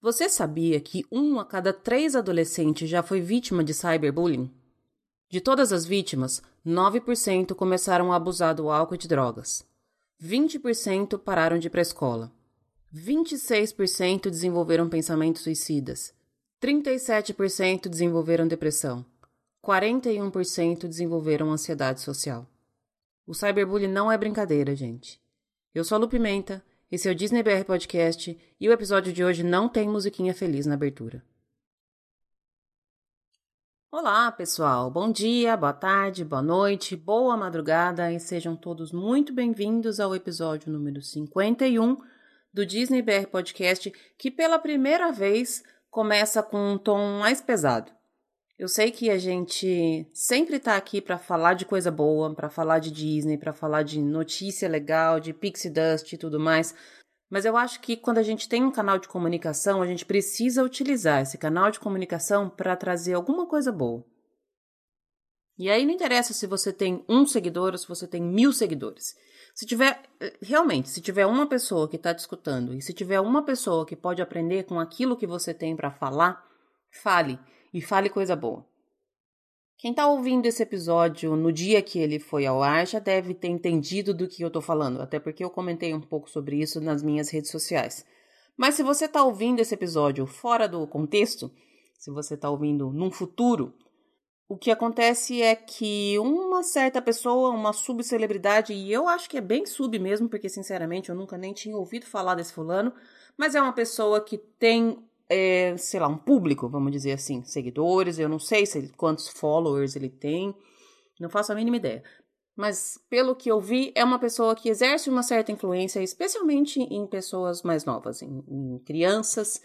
Você sabia que um a cada três adolescentes já foi vítima de cyberbullying? De todas as vítimas, 9% começaram a abusar do álcool e de drogas. 20% pararam de ir para a escola. 26% desenvolveram pensamentos suicidas. 37% desenvolveram depressão. 41% desenvolveram ansiedade social. O cyberbullying não é brincadeira, gente. Eu sou a Lu Pimenta esse é o Disney BR Podcast e o episódio de hoje não tem musiquinha feliz na abertura. Olá, pessoal. Bom dia, boa tarde, boa noite, boa madrugada e sejam todos muito bem-vindos ao episódio número 51 do Disney BR Podcast, que pela primeira vez começa com um tom mais pesado. Eu sei que a gente sempre está aqui para falar de coisa boa, para falar de Disney, para falar de notícia legal, de Pixie Dust e tudo mais. Mas eu acho que quando a gente tem um canal de comunicação, a gente precisa utilizar esse canal de comunicação para trazer alguma coisa boa. E aí não interessa se você tem um seguidor ou se você tem mil seguidores. Se tiver, realmente, se tiver uma pessoa que está te escutando e se tiver uma pessoa que pode aprender com aquilo que você tem para falar, fale e fale coisa boa. Quem está ouvindo esse episódio no dia que ele foi ao ar já deve ter entendido do que eu estou falando, até porque eu comentei um pouco sobre isso nas minhas redes sociais. Mas se você está ouvindo esse episódio fora do contexto, se você está ouvindo num futuro, o que acontece é que uma certa pessoa, uma subcelebridade, e eu acho que é bem sub mesmo, porque sinceramente eu nunca nem tinha ouvido falar desse fulano, mas é uma pessoa que tem é, sei lá, um público, vamos dizer assim, seguidores. Eu não sei se, quantos followers ele tem, não faço a mínima ideia. Mas, pelo que eu vi, é uma pessoa que exerce uma certa influência, especialmente em pessoas mais novas, em, em crianças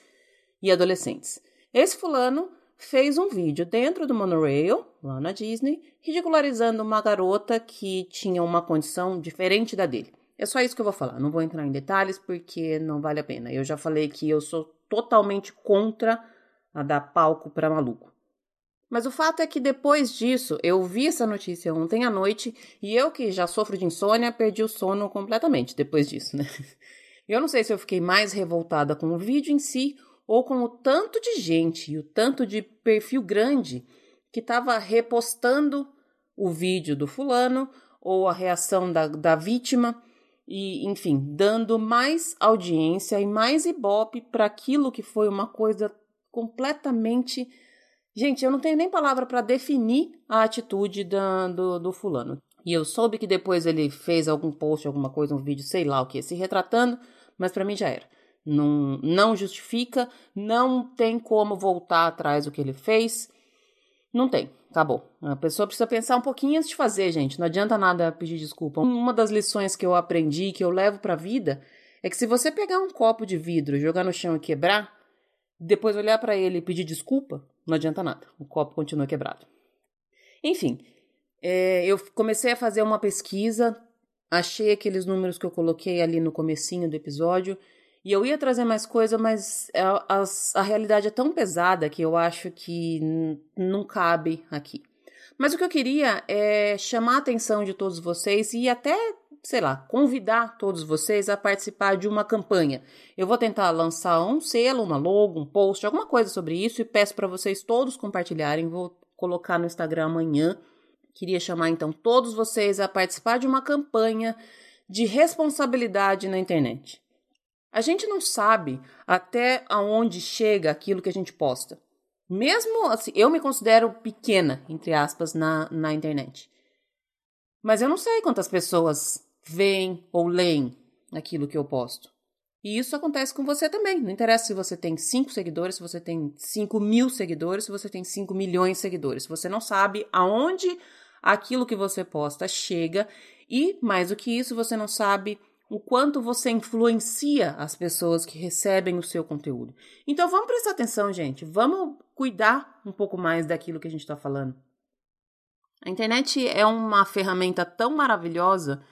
e adolescentes. Esse fulano fez um vídeo dentro do monorail, lá na Disney, ridicularizando uma garota que tinha uma condição diferente da dele. É só isso que eu vou falar. Não vou entrar em detalhes porque não vale a pena. Eu já falei que eu sou totalmente contra a dar palco para maluco. Mas o fato é que depois disso, eu vi essa notícia ontem à noite e eu que já sofro de insônia, perdi o sono completamente depois disso, né? Eu não sei se eu fiquei mais revoltada com o vídeo em si ou com o tanto de gente e o tanto de perfil grande que estava repostando o vídeo do fulano ou a reação da, da vítima e, enfim, dando mais audiência e mais ibope para aquilo que foi uma coisa completamente. Gente, eu não tenho nem palavra para definir a atitude da, do, do fulano. E eu soube que depois ele fez algum post, alguma coisa, um vídeo, sei lá o que, se retratando, mas para mim já era. Não, não justifica, não tem como voltar atrás do que ele fez. Não tem. Acabou. A pessoa precisa pensar um pouquinho antes de fazer, gente. Não adianta nada pedir desculpa. Uma das lições que eu aprendi, que eu levo para a vida, é que se você pegar um copo de vidro, jogar no chão e quebrar, depois olhar para ele e pedir desculpa, não adianta nada. O copo continua quebrado. Enfim, é, eu comecei a fazer uma pesquisa, achei aqueles números que eu coloquei ali no comecinho do episódio e eu ia trazer mais coisa, mas a, a, a realidade é tão pesada que eu acho que não cabe aqui. Mas o que eu queria é chamar a atenção de todos vocês e até, sei lá, convidar todos vocês a participar de uma campanha. Eu vou tentar lançar um selo, uma logo, um post, alguma coisa sobre isso e peço para vocês todos compartilharem. Vou colocar no Instagram amanhã. Queria chamar então todos vocês a participar de uma campanha de responsabilidade na internet. A gente não sabe até aonde chega aquilo que a gente posta. Mesmo assim, eu me considero pequena, entre aspas, na, na internet. Mas eu não sei quantas pessoas veem ou leem aquilo que eu posto. E isso acontece com você também. Não interessa se você tem 5 seguidores, se você tem 5 mil seguidores, se você tem 5 milhões de seguidores. Você não sabe aonde aquilo que você posta chega. E, mais do que isso, você não sabe o quanto você influencia as pessoas que recebem o seu conteúdo. Então vamos prestar atenção, gente. Vamos cuidar um pouco mais daquilo que a gente está falando. A internet é uma ferramenta tão maravilhosa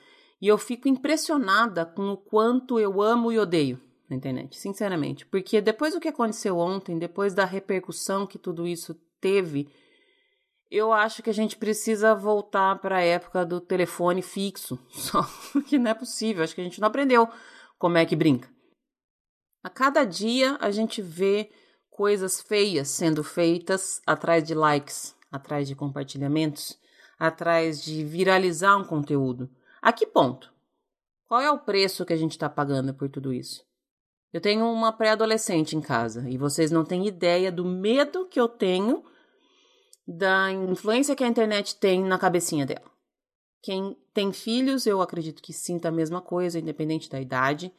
e eu fico impressionada com o quanto eu amo e odeio a internet, sinceramente. Porque depois do que aconteceu ontem, depois da repercussão que tudo isso teve, eu acho que a gente precisa voltar para a época do telefone fixo. Só que não é possível. Acho que a gente não aprendeu como é que brinca. A cada dia a gente vê coisas feias sendo feitas atrás de likes, atrás de compartilhamentos, atrás de viralizar um conteúdo. A que ponto? Qual é o preço que a gente está pagando por tudo isso? Eu tenho uma pré-adolescente em casa e vocês não têm ideia do medo que eu tenho da influência que a internet tem na cabecinha dela. Quem tem filhos, eu acredito que sinta a mesma coisa, independente da idade.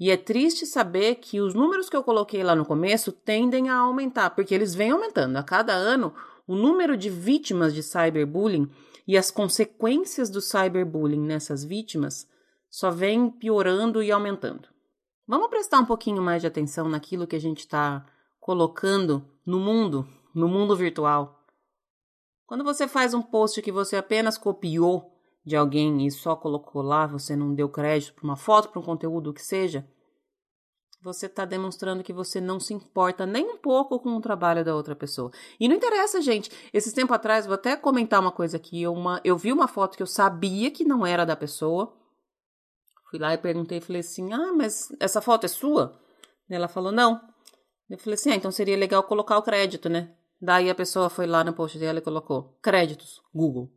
E é triste saber que os números que eu coloquei lá no começo tendem a aumentar, porque eles vêm aumentando. A cada ano, o número de vítimas de cyberbullying e as consequências do cyberbullying nessas vítimas só vem piorando e aumentando. Vamos prestar um pouquinho mais de atenção naquilo que a gente está colocando no mundo, no mundo virtual. Quando você faz um post que você apenas copiou de alguém e só colocou lá, você não deu crédito para uma foto, para um conteúdo, o que seja, você está demonstrando que você não se importa nem um pouco com o trabalho da outra pessoa. E não interessa, gente. Esses tempo atrás, vou até comentar uma coisa aqui. Uma, eu vi uma foto que eu sabia que não era da pessoa. Fui lá e perguntei, falei assim: Ah, mas essa foto é sua? Ela falou: Não. Eu falei assim: Ah, então seria legal colocar o crédito, né? Daí a pessoa foi lá no post dela e colocou: Créditos, Google.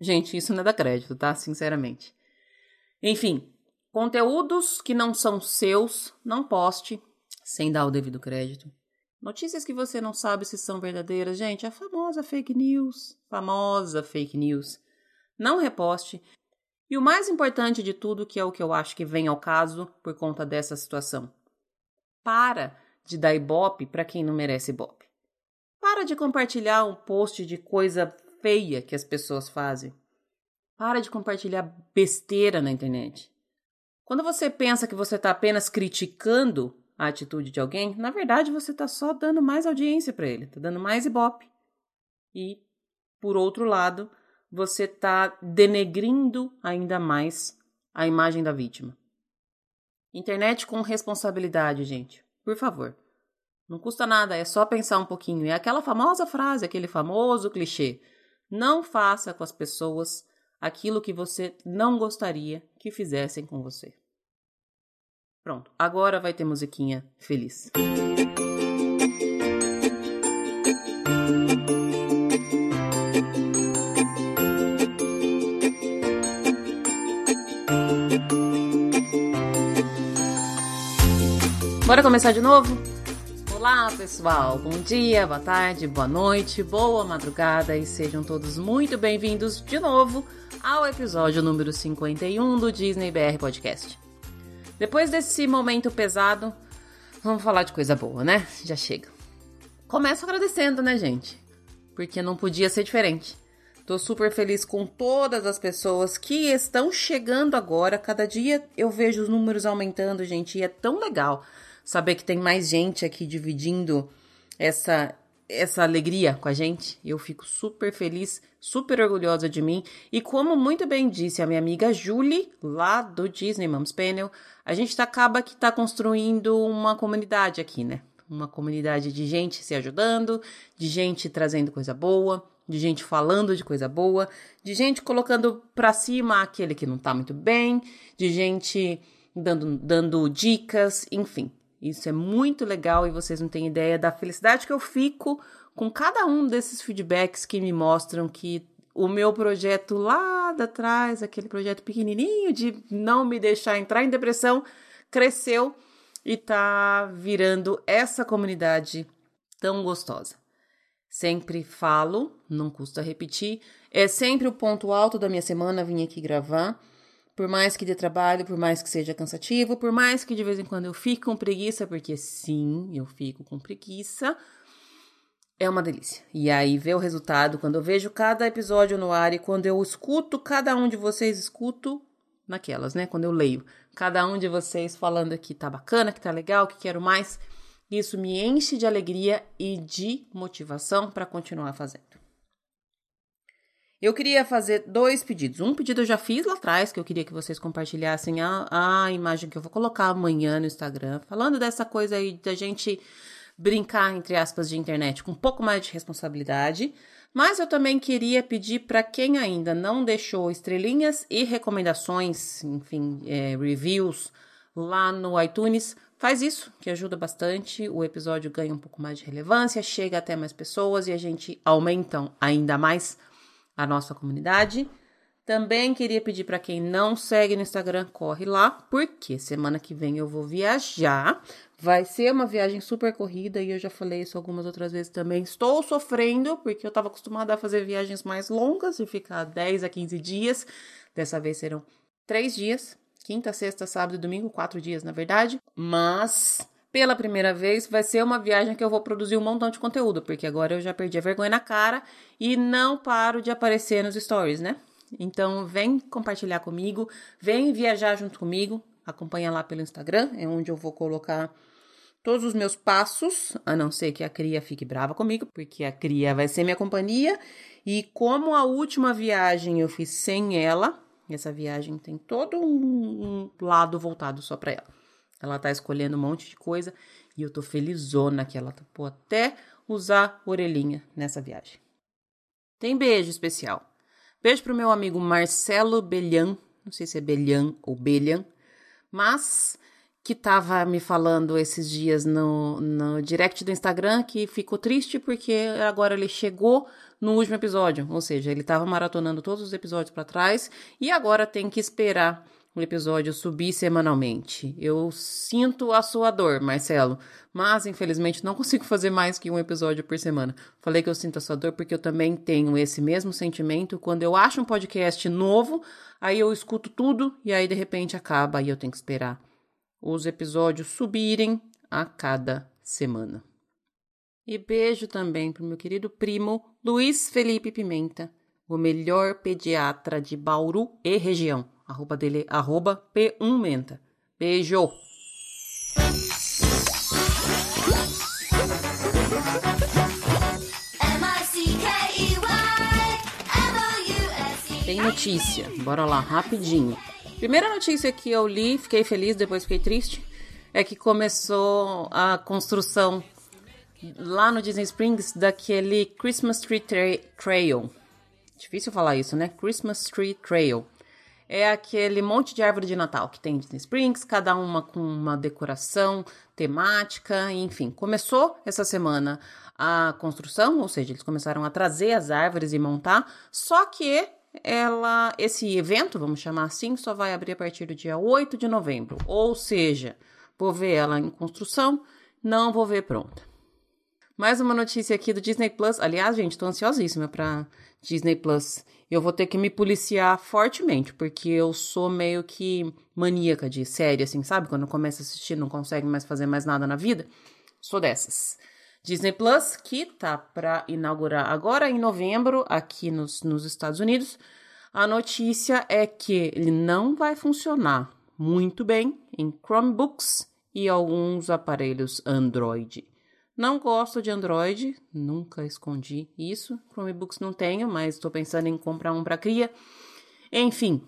Gente, isso não é da crédito, tá? Sinceramente. Enfim, conteúdos que não são seus, não poste sem dar o devido crédito. Notícias que você não sabe se são verdadeiras, gente, a famosa fake news, famosa fake news. Não reposte. E o mais importante de tudo, que é o que eu acho que vem ao caso por conta dessa situação. Para de dar ibope para quem não merece ibope. Para de compartilhar um post de coisa feia que as pessoas fazem. Para de compartilhar besteira na internet. Quando você pensa que você está apenas criticando a atitude de alguém, na verdade você está só dando mais audiência para ele, está dando mais ibope. E, por outro lado, você está denegrindo ainda mais a imagem da vítima. Internet com responsabilidade, gente. Por favor. Não custa nada, é só pensar um pouquinho. É aquela famosa frase, aquele famoso clichê. Não faça com as pessoas aquilo que você não gostaria que fizessem com você. Pronto, agora vai ter musiquinha feliz. Bora começar de novo? Olá, pessoal. Bom dia, boa tarde, boa noite, boa madrugada e sejam todos muito bem-vindos de novo ao episódio número 51 do Disney BR Podcast. Depois desse momento pesado, vamos falar de coisa boa, né? Já chega. Começo agradecendo, né, gente? Porque não podia ser diferente. Tô super feliz com todas as pessoas que estão chegando agora. Cada dia eu vejo os números aumentando, gente, e é tão legal saber que tem mais gente aqui dividindo essa essa alegria com a gente. Eu fico super feliz, super orgulhosa de mim. E como muito bem disse a minha amiga Julie, lá do Disney Moms Panel, a gente tá, acaba que está construindo uma comunidade aqui, né? Uma comunidade de gente se ajudando, de gente trazendo coisa boa, de gente falando de coisa boa, de gente colocando para cima aquele que não tá muito bem, de gente dando, dando dicas, enfim. Isso é muito legal e vocês não têm ideia da felicidade que eu fico com cada um desses feedbacks que me mostram que o meu projeto lá de trás, aquele projeto pequenininho de não me deixar entrar em depressão, cresceu e tá virando essa comunidade tão gostosa. Sempre falo, não custa repetir, é sempre o ponto alto da minha semana vir aqui gravar. Por mais que dê trabalho, por mais que seja cansativo, por mais que de vez em quando eu fique com preguiça, porque sim, eu fico com preguiça, é uma delícia. E aí ver o resultado, quando eu vejo cada episódio no ar e quando eu escuto cada um de vocês, escuto naquelas, né? Quando eu leio cada um de vocês falando que tá bacana, que tá legal, que quero mais, isso me enche de alegria e de motivação para continuar fazendo. Eu queria fazer dois pedidos. Um pedido eu já fiz lá atrás, que eu queria que vocês compartilhassem a, a imagem que eu vou colocar amanhã no Instagram, falando dessa coisa aí da gente brincar, entre aspas, de internet com um pouco mais de responsabilidade. Mas eu também queria pedir para quem ainda não deixou estrelinhas e recomendações, enfim, é, reviews lá no iTunes, faz isso, que ajuda bastante. O episódio ganha um pouco mais de relevância, chega até mais pessoas e a gente aumenta ainda mais a nossa comunidade. Também queria pedir para quem não segue no Instagram, corre lá, porque semana que vem eu vou viajar. Vai ser uma viagem super corrida e eu já falei isso algumas outras vezes também. Estou sofrendo porque eu estava acostumada a fazer viagens mais longas e ficar 10 a 15 dias. Dessa vez serão três dias: quinta, sexta, sábado e domingo, quatro dias na verdade. Mas pela primeira vez, vai ser uma viagem que eu vou produzir um montão de conteúdo, porque agora eu já perdi a vergonha na cara e não paro de aparecer nos stories, né? Então, vem compartilhar comigo, vem viajar junto comigo, acompanha lá pelo Instagram, é onde eu vou colocar todos os meus passos, a não ser que a cria fique brava comigo, porque a cria vai ser minha companhia. E como a última viagem eu fiz sem ela, essa viagem tem todo um, lado voltado só para ela. Ela tá escolhendo um monte de coisa e eu tô felizona que ela topou até usar orelhinha nessa viagem. Tem beijo especial. Beijo pro meu amigo Marcelo Belhan, não sei se é Belhan ou Belhan, mas que tava me falando esses dias no, no direct do Instagram que ficou triste porque agora ele chegou no último episódio, ou seja, ele tava maratonando todos os episódios para trás e agora tem que esperar o episódio subir semanalmente. Eu sinto a sua dor, Marcelo, mas infelizmente não consigo fazer mais que um episódio por semana. Falei que eu sinto a sua dor porque eu também tenho esse mesmo sentimento quando eu acho um podcast novo, aí eu escuto tudo e aí de repente acaba e eu tenho que esperar os episódios subirem a cada semana. E beijo também pro meu querido primo Luiz Felipe Pimenta, o melhor pediatra de Bauru e região. Arroba dele é arroba P1Menta. Beijo! Tem notícia, bora lá, rapidinho. Primeira notícia que eu li, fiquei feliz, depois fiquei triste, é que começou a construção lá no Disney Springs daquele Christmas Tree Trail. Difícil falar isso, né? Christmas Tree Trail é aquele monte de árvore de Natal que tem Disney Springs, cada uma com uma decoração temática, enfim. Começou essa semana a construção, ou seja, eles começaram a trazer as árvores e montar, só que ela esse evento, vamos chamar assim, só vai abrir a partir do dia 8 de novembro. Ou seja, vou ver ela em construção, não vou ver pronta. Mais uma notícia aqui do Disney Plus. Aliás, gente, tô ansiosíssima para Disney Plus eu vou ter que me policiar fortemente, porque eu sou meio que maníaca de série, assim, sabe? Quando começa a assistir, não consegue mais fazer mais nada na vida. Sou dessas. Disney Plus, que tá para inaugurar agora em novembro aqui nos, nos Estados Unidos. A notícia é que ele não vai funcionar muito bem em Chromebooks e alguns aparelhos Android. Não gosto de Android, nunca escondi isso. Chromebooks não tenho, mas estou pensando em comprar um para cria. Enfim,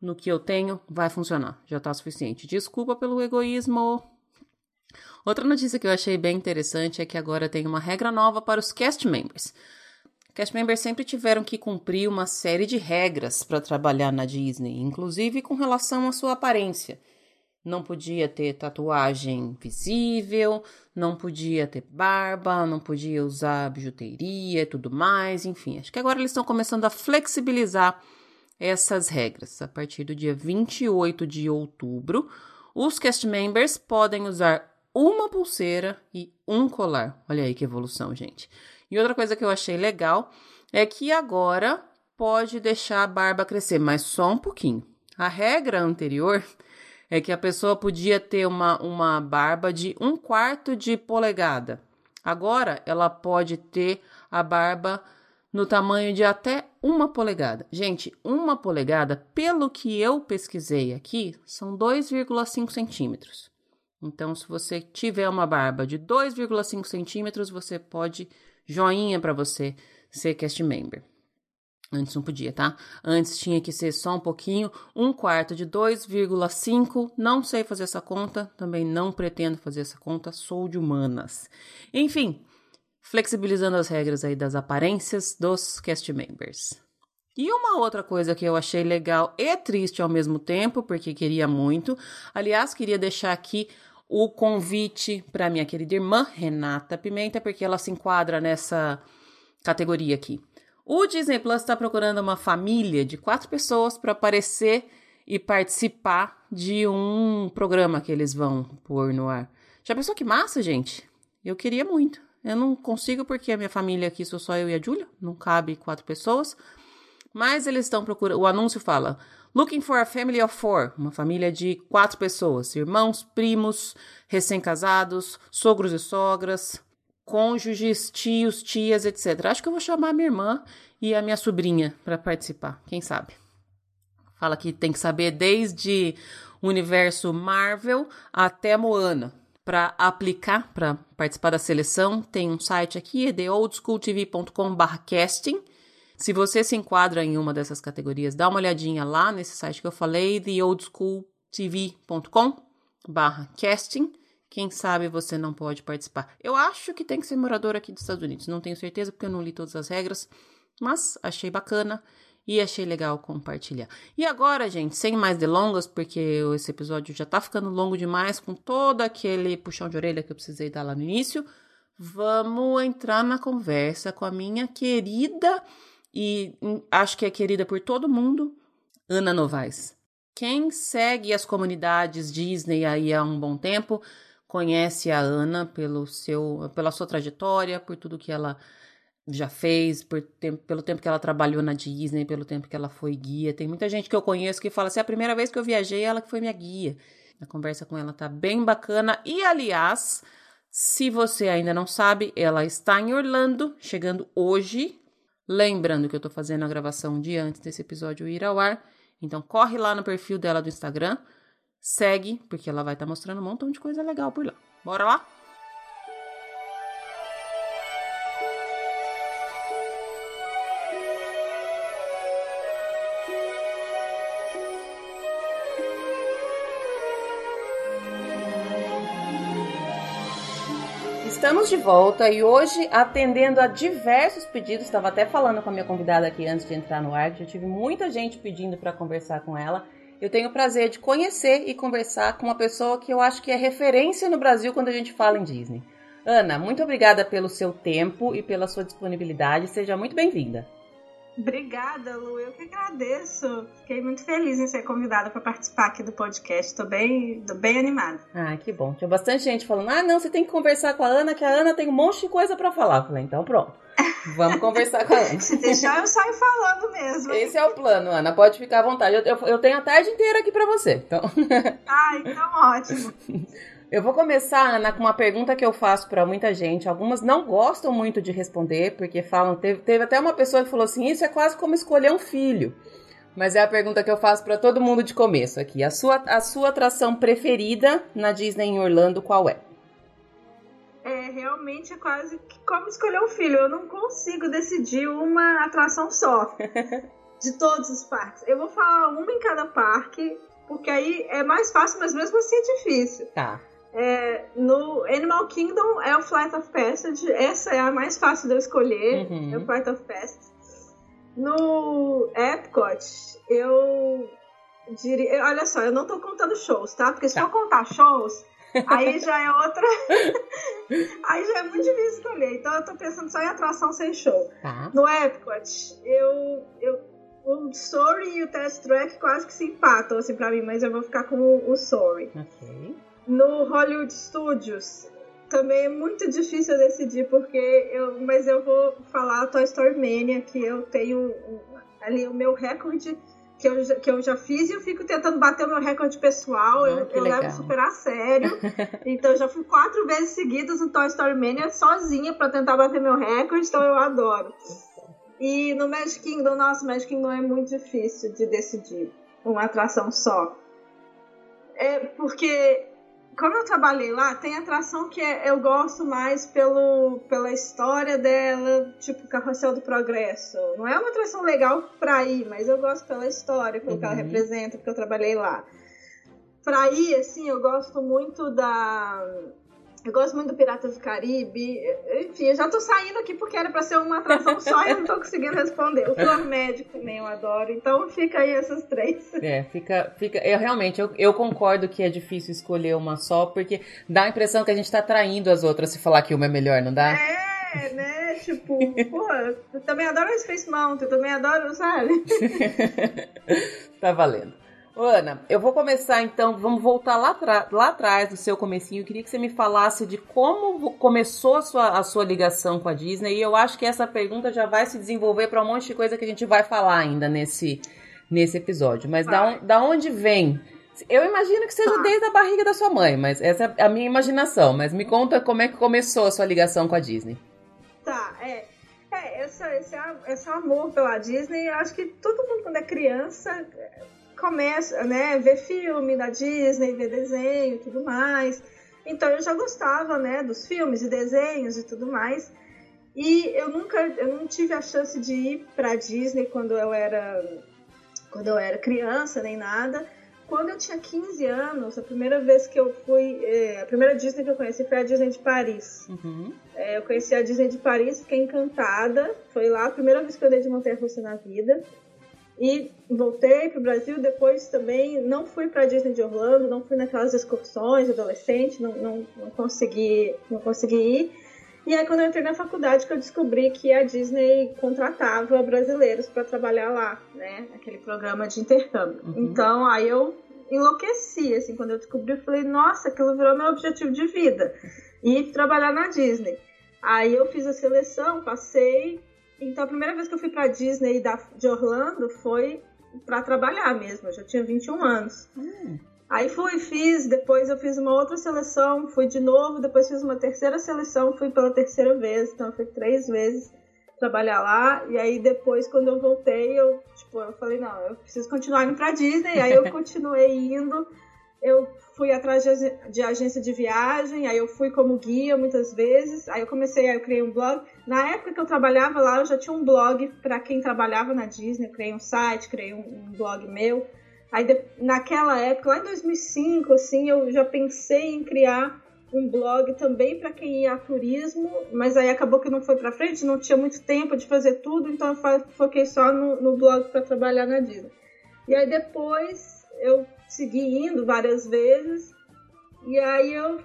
no que eu tenho vai funcionar, já está suficiente. Desculpa pelo egoísmo. Outra notícia que eu achei bem interessante é que agora tem uma regra nova para os cast members. Cast members sempre tiveram que cumprir uma série de regras para trabalhar na Disney, inclusive com relação à sua aparência. Não podia ter tatuagem visível, não podia ter barba, não podia usar bijuteria e tudo mais, enfim. Acho que agora eles estão começando a flexibilizar essas regras. A partir do dia 28 de outubro, os cast members podem usar uma pulseira e um colar. Olha aí que evolução, gente. E outra coisa que eu achei legal é que agora pode deixar a barba crescer, mas só um pouquinho. A regra anterior é que a pessoa podia ter uma, uma barba de um quarto de polegada. Agora ela pode ter a barba no tamanho de até uma polegada. Gente, uma polegada, pelo que eu pesquisei aqui, são 2,5 centímetros. Então, se você tiver uma barba de 2,5 centímetros, você pode joinha para você ser cast member. Antes não podia, tá? Antes tinha que ser só um pouquinho, um quarto de 2,5. Não sei fazer essa conta, também não pretendo fazer essa conta, sou de humanas. Enfim, flexibilizando as regras aí das aparências dos cast members. E uma outra coisa que eu achei legal e triste ao mesmo tempo, porque queria muito, aliás, queria deixar aqui o convite para minha querida irmã Renata Pimenta, porque ela se enquadra nessa categoria aqui. O Disney Plus está procurando uma família de quatro pessoas para aparecer e participar de um programa que eles vão pôr no ar. Já pensou que massa, gente? Eu queria muito. Eu não consigo porque a minha família aqui sou só eu e a Júlia, não cabe quatro pessoas. Mas eles estão procurando. O anúncio fala: Looking for a family of four, uma família de quatro pessoas: irmãos, primos, recém-casados, sogros e sogras, cônjuges, tios, tias, etc. Acho que eu vou chamar minha irmã e a minha sobrinha para participar, quem sabe. Fala que tem que saber desde o universo Marvel até Moana. Para aplicar, para participar da seleção, tem um site aqui, é theoldschooltv.com/casting. Se você se enquadra em uma dessas categorias, dá uma olhadinha lá nesse site que eu falei, theoldschooltv.com/casting. Quem sabe você não pode participar. Eu acho que tem que ser morador aqui dos Estados Unidos. Não tenho certeza porque eu não li todas as regras, mas achei bacana e achei legal compartilhar. E agora, gente, sem mais delongas, porque esse episódio já tá ficando longo demais com todo aquele puxão de orelha que eu precisei dar lá no início, vamos entrar na conversa com a minha querida e hum, acho que é querida por todo mundo, Ana Novaes. Quem segue as comunidades Disney aí há um bom tempo conhece a Ana pelo seu, pela sua trajetória, por tudo que ela já fez, por tempo, pelo tempo que ela trabalhou na Disney, pelo tempo que ela foi guia. Tem muita gente que eu conheço que fala assim: é a primeira vez que eu viajei, ela que foi minha guia. A conversa com ela tá bem bacana. E aliás, se você ainda não sabe, ela está em Orlando, chegando hoje. Lembrando que eu tô fazendo a gravação dia antes desse episódio ir ao ar. Então corre lá no perfil dela do Instagram Segue, porque ela vai estar tá mostrando um montão de coisa legal por lá. Bora lá? Estamos de volta e hoje atendendo a diversos pedidos. Estava até falando com a minha convidada aqui antes de entrar no ar, eu tive muita gente pedindo para conversar com ela eu tenho o prazer de conhecer e conversar com uma pessoa que eu acho que é referência no Brasil quando a gente fala em Disney. Ana, muito obrigada pelo seu tempo e pela sua disponibilidade. Seja muito bem-vinda. Obrigada, Lu. Eu que agradeço. Fiquei muito feliz em ser convidada para participar aqui do podcast. Estou bem, tô bem animada. Ah, que bom. Tinha bastante gente falando: ah, não, você tem que conversar com a Ana, que a Ana tem um monte de coisa para falar. Eu falei: então pronto. Vamos conversar com a Ana. Se deixar, eu saio falando mesmo. Esse é o plano, Ana. Pode ficar à vontade. Eu, eu, eu tenho a tarde inteira aqui para você. Então... Ah, então ótimo. Eu vou começar, Ana, com uma pergunta que eu faço para muita gente. Algumas não gostam muito de responder, porque falam. Teve, teve até uma pessoa que falou assim: isso é quase como escolher um filho. Mas é a pergunta que eu faço para todo mundo de começo aqui. A sua, a sua atração preferida na Disney em Orlando, qual é? É, realmente é quase como escolher um filho. Eu não consigo decidir uma atração só. de todos os parques. Eu vou falar uma em cada parque, porque aí é mais fácil, mas mesmo assim é difícil. Tá. É, no Animal Kingdom é o Flight of Passage. Essa é a mais fácil de eu escolher. Uhum. É o Flight of Passage. No Epcot, eu diria. Olha só, eu não tô contando shows, tá? Porque se tá. eu contar shows, aí já é outra. aí já é muito difícil escolher. Então eu tô pensando só em atração sem show. Tá. No Epcot, eu, eu o Sorry e o Test Track quase que se empatam, assim, pra mim, mas eu vou ficar com o, o Sorry. Ok. No Hollywood Studios também é muito difícil decidir porque eu, mas eu vou falar Toy Story Mania que eu tenho ali o meu recorde que eu, que eu já fiz e eu fico tentando bater o meu recorde pessoal. Ah, eu, eu levo super a sério. então eu já fui quatro vezes seguidas no Toy Story Mania sozinha para tentar bater meu recorde, então eu adoro. E no Magic Kingdom, nossa, Magic Kingdom é muito difícil de decidir uma atração só. É porque como eu trabalhei lá, tem atração que é, eu gosto mais pelo, pela história dela, tipo Carrossel do Progresso. Não é uma atração legal pra ir, mas eu gosto pela história, pelo uhum. que ela uhum. representa, porque eu trabalhei lá. Pra ir, assim, eu gosto muito da Eu gosto muito do Piratas do Caribe. Enfim, eu já tô saindo aqui porque era pra ser uma atração só e eu não tô conseguindo responder. O Flor Médico também eu adoro. Então fica aí essas três. É, fica. fica eu realmente eu, eu concordo que é difícil escolher uma só, porque dá a impressão que a gente tá traindo as outras se falar que uma é melhor, não dá? É, né? Tipo, porra, eu também adoro Space Mountain, eu também adoro, sabe? tá valendo. Ana, eu vou começar então, vamos voltar lá, lá atrás do seu comecinho. Eu queria que você me falasse de como começou a sua, a sua ligação com a Disney. E eu acho que essa pergunta já vai se desenvolver para um monte de coisa que a gente vai falar ainda nesse, nesse episódio. Mas da, on, da onde vem? Eu imagino que seja tá. desde a barriga da sua mãe, mas essa é a minha imaginação. Mas me conta como é que começou a sua ligação com a Disney. Tá, é. É, essa, esse, esse amor pela Disney, eu acho que todo mundo quando é criança começa, né, ver filme da Disney, ver desenho e tudo mais. Então eu já gostava, né, dos filmes e desenhos e tudo mais. E eu nunca, eu não tive a chance de ir para Disney quando eu era quando eu era criança nem nada. Quando eu tinha 15 anos, a primeira vez que eu fui, é, a primeira Disney que eu conheci foi a Disney de Paris. Uhum. É, eu conheci a Disney de Paris, fiquei encantada. Foi lá a primeira vez que eu andei de montanha-russa na vida. E voltei para o Brasil, depois também não fui para a Disney de Orlando, não fui naquelas excursões adolescente, não, não, não, consegui, não consegui ir. E aí quando eu entrei na faculdade que eu descobri que a Disney contratava brasileiros para trabalhar lá, né, aquele programa de intercâmbio. Uhum. Então aí eu enlouqueci, assim, quando eu descobri, eu falei, nossa, aquilo virou meu objetivo de vida, ir trabalhar na Disney. Aí eu fiz a seleção, passei, então a primeira vez que eu fui pra Disney da, de Orlando foi para trabalhar mesmo. Eu já tinha 21 anos. Hum. Aí fui, fiz, depois eu fiz uma outra seleção, fui de novo, depois fiz uma terceira seleção, fui pela terceira vez, então eu fui três vezes trabalhar lá. E aí depois, quando eu voltei, eu, tipo, eu falei, não, eu preciso continuar indo pra Disney. Aí eu continuei indo. Eu fui atrás de, de, agência de viagem, aí eu fui como guia muitas vezes, aí eu comecei, aí eu criei um blog. Na época que eu trabalhava lá, eu já tinha um blog para quem trabalhava na Disney, eu criei um site, criei um, um blog meu. Aí de, naquela época, lá em 2005, assim, eu já pensei em criar um blog também para quem ia a turismo, mas aí acabou que não foi para frente, não tinha muito tempo de fazer tudo, então eu foquei só no, no blog para trabalhar na Disney. E aí depois eu segui indo várias vezes. E aí eu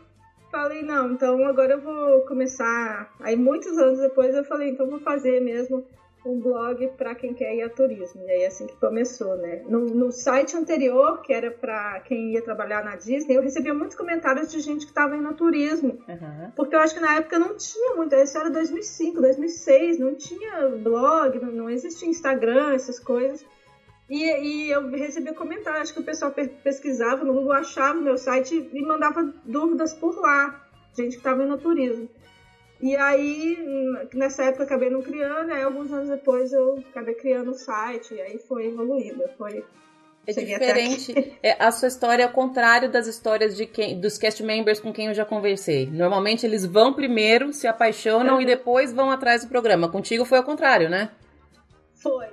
falei, não, então agora eu vou começar. Aí muitos anos depois eu falei, então vou fazer mesmo um blog para quem quer ir a turismo. E aí é assim que começou, né? No, no site anterior, que era para quem ia trabalhar na Disney, eu recebia muitos comentários de gente que estava indo a turismo. Uhum. Porque eu acho que na época não tinha muito, isso era 2005, 2006, não tinha blog, não, não existia Instagram, essas coisas. E, e eu recebia comentários, acho que o pessoal pesquisava no Google, achava o meu site e mandava dúvidas por lá, gente que estava indo no turismo. E aí, nessa época, acabei não criando, aí alguns anos depois eu acabei criando o site, e aí foi evoluindo, foi... É diferente. É, a sua história é o contrário das histórias de quem, dos cast members com quem eu já conversei. Normalmente eles vão primeiro, se apaixonam e depois vão atrás do programa. Contigo foi ao contrário, né? Foi.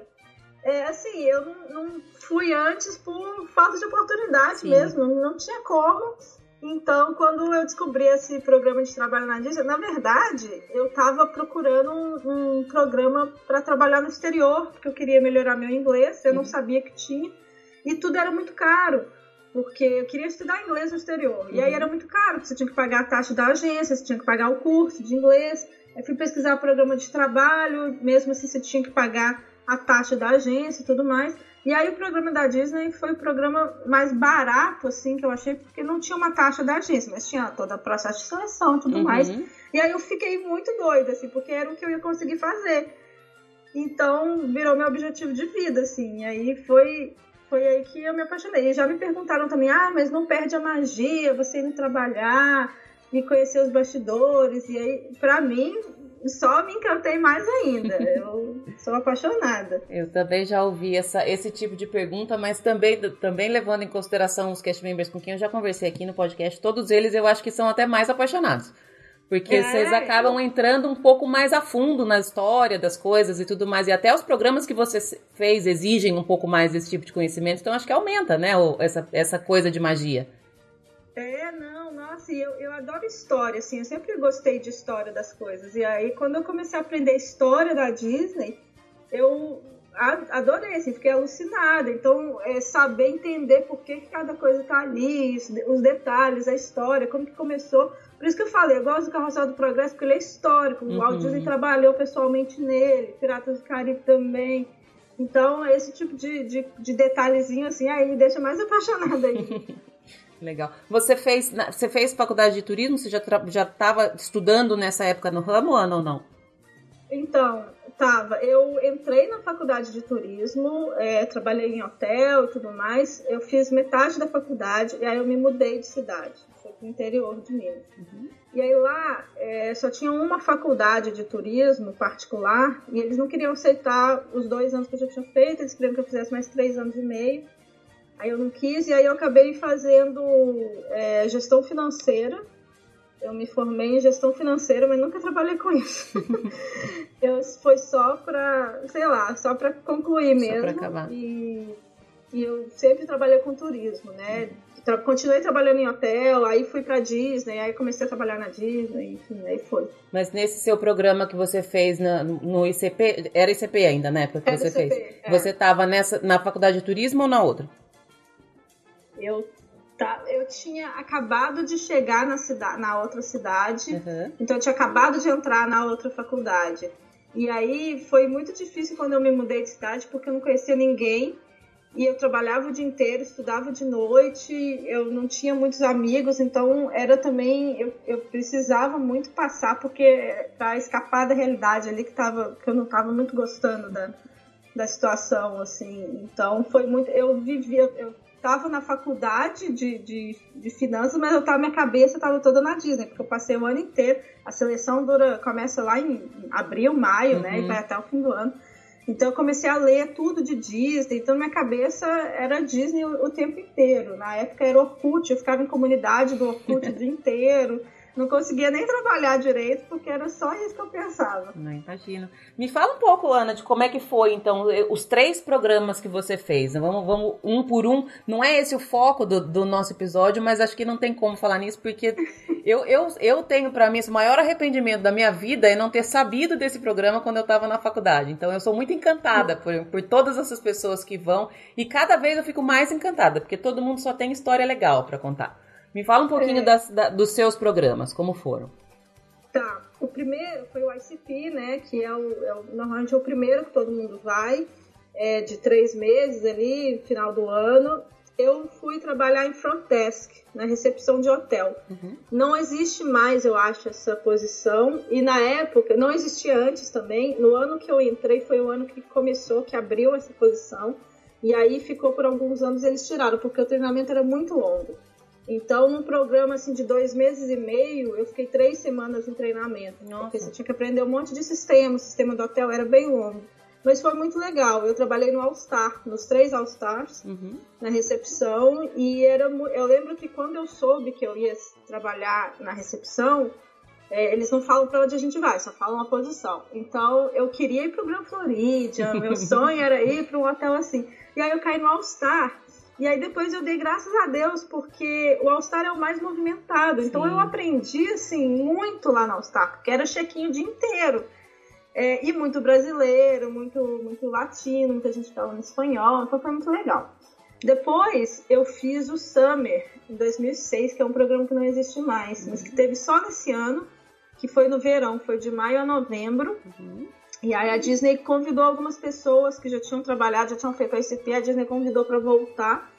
É, assim, eu não, não fui antes por falta de oportunidade Sim. mesmo, não tinha como. Então, quando eu descobri esse programa de trabalho na Disney, na verdade, eu estava procurando um, um programa para trabalhar no exterior, porque eu queria melhorar meu inglês, eu não sabia que tinha, e tudo era muito caro, porque eu queria estudar inglês no exterior. Uhum. E aí uhum. era muito caro, porque você tinha que pagar a taxa da agência, você tinha que pagar o curso de inglês. Eu fui pesquisar programa de trabalho, mesmo assim você tinha que pagar a taxa da agência e tudo mais. E aí o programa da Disney foi o programa mais barato, assim, que eu achei, porque não tinha uma taxa da agência, mas tinha todo o processo de seleção e tudo uhum. mais. E aí eu fiquei muito doida, assim, porque era o que eu ia conseguir fazer. Então, virou meu objetivo de vida, assim. E aí foi, foi aí que eu me apaixonei. E já me perguntaram também, ah, mas não perde a magia, você indo trabalhar e conhecer os bastidores. E aí, pra mim, só me encantei mais ainda. Eu sou apaixonada. Eu também já ouvi essa, esse tipo de pergunta, mas também, também levando em consideração os cast members com quem eu já conversei aqui no podcast, todos eles eu acho que são até mais apaixonados. Porque é, vocês acabam entrando um pouco mais a fundo na história das coisas e tudo mais. E até os programas que você fez exigem um pouco mais desse tipo de conhecimento. Então acho que aumenta, né? Essa, essa coisa de magia. Assim, eu, eu adoro história, assim, eu sempre gostei de história das coisas. E aí, quando eu comecei a aprender história da Disney, eu adorei, assim, fiquei alucinada. Então, é saber entender por que, que cada coisa tá ali, os detalhes, a história, como que começou. Por isso que eu falei, eu gosto do Carrossel do Progresso, porque ele é histórico. Uhum. O Walt Disney trabalhou pessoalmente nele, Piratas do Caribe também. Então, esse tipo de, de, de detalhezinho, assim, aí me deixa mais apaixonada aí. Legal. Você fez, você fez faculdade de turismo? Você já já estava estudando nessa época no ramo ou não? Então, tava. Eu entrei na faculdade de turismo, é, trabalhei em hotel e tudo mais. Eu fiz metade da faculdade e aí eu me mudei de cidade. Fui pro interior de Minas. Uhum. E aí lá é, só tinha uma faculdade de turismo particular e eles não queriam aceitar os dois anos que eu já tinha feito, eles queriam que eu fizesse mais três anos e meio. Aí eu não quis e aí eu acabei fazendo é, gestão financeira. Eu me formei em gestão financeira, mas nunca trabalhei com isso. eu, foi só para, sei lá, só para concluir mesmo. Só pra acabar. E, e eu sempre trabalhei com turismo, né? Tra continuei trabalhando em hotel, aí fui pra Disney, aí comecei a trabalhar na Disney, enfim, aí foi. Mas nesse seu programa que você fez na, no ICP, era ICP ainda, né? Porque era você ICP, fez. É. Você estava nessa na faculdade de turismo ou na outra? Eu, tá, eu tinha acabado de chegar na, cidade, na outra cidade, uhum. então eu tinha acabado de entrar na outra faculdade. E aí foi muito difícil quando eu me mudei de cidade, porque eu não conhecia ninguém. E eu trabalhava o dia inteiro, estudava de noite, eu não tinha muitos amigos, então era também. Eu, eu precisava muito passar, porque para escapar da realidade ali que, tava, que eu não estava muito gostando da, da situação, assim. Então foi muito. Eu vivia. Eu estava na faculdade de, de, de, finanças, mas eu tava, minha cabeça estava toda na Disney, porque eu passei o ano inteiro. A seleção dura, começa lá em abril, maio, uhum. né? E vai até o fim do ano. Então eu comecei a ler tudo de Disney, então minha cabeça era Disney o, o tempo inteiro. Na época era Orkut, eu ficava em comunidade do Orkut o dia inteiro não conseguia nem trabalhar direito, porque era só isso que eu pensava. Não imagino. Me fala um pouco, Ana, de como é que foi, então, os três programas que você fez. Vamos, vamos um por um. Não é esse o foco do, do nosso episódio, mas acho que não tem como falar nisso, porque eu, eu, eu tenho para mim esse maior arrependimento da minha vida é não ter sabido desse programa quando eu estava na faculdade. Então, eu sou muito encantada por, por todas essas pessoas que vão, e cada vez eu fico mais encantada, porque todo mundo só tem história legal para contar. Me fala um pouquinho é. das, da, dos seus programas, como foram. Tá. O primeiro foi o ICP, né? Que é o, é o normalmente é o primeiro que todo mundo vai, é de três meses ali, final do ano. Eu fui trabalhar em front desk, na recepção de hotel. Uhum. Não existe mais, eu acho, essa posição. E na época, não existia antes também. No ano que eu entrei foi o ano que começou, que abriu essa posição. E aí ficou por alguns anos eles tiraram, porque o treinamento era muito longo. Então, num programa assim de dois meses e meio, eu fiquei três semanas em treinamento. Nossa. Porque você tinha que aprender um monte de sistema. O sistema do hotel era bem longo. Mas foi muito legal. Eu trabalhei no All Star, nos três All Stars, uhum. na recepção. E era, eu lembro que quando eu soube que eu ia trabalhar na recepção, é, eles não falam para onde a gente vai, só falam a posição. Então eu queria ir para o Grand Floridian, meu sonho era ir para um hotel assim. E aí eu caí no All Star e aí depois eu dei graças a Deus, porque o All-Star é o mais movimentado. Sim. Então eu aprendi, assim, muito lá no All-Star, porque era check-in o dia inteiro. É, e muito brasileiro, muito, muito latino, muita gente falando espanhol, então foi muito legal. Depois eu fiz o Summer, em 2006, que é um programa que não existe mais, uhum. mas que teve só nesse ano, que foi no verão, foi de maio a novembro. Uhum. E aí a Disney convidou algumas pessoas que já tinham trabalhado, já tinham feito a ICP, a Disney convidou para voltar.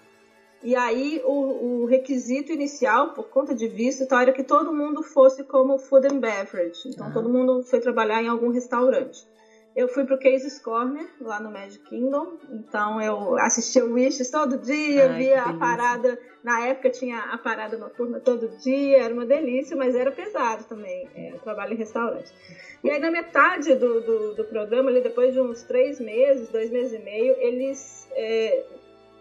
E aí o, o, requisito inicial, por conta de visto tal, era que todo mundo fosse como food and beverage. Então ah. todo mundo foi trabalhar em algum restaurante. Eu fui pro Casey's Corner, lá no Magic Kingdom. Então eu assistia o Wishes todo dia, Ai, via a parada. Na época tinha a parada noturna todo dia, era uma delícia, mas era pesado também, é, trabalho em restaurante. E aí na metade do, do, do programa, ali, depois de uns três meses, dois meses e meio, eles é,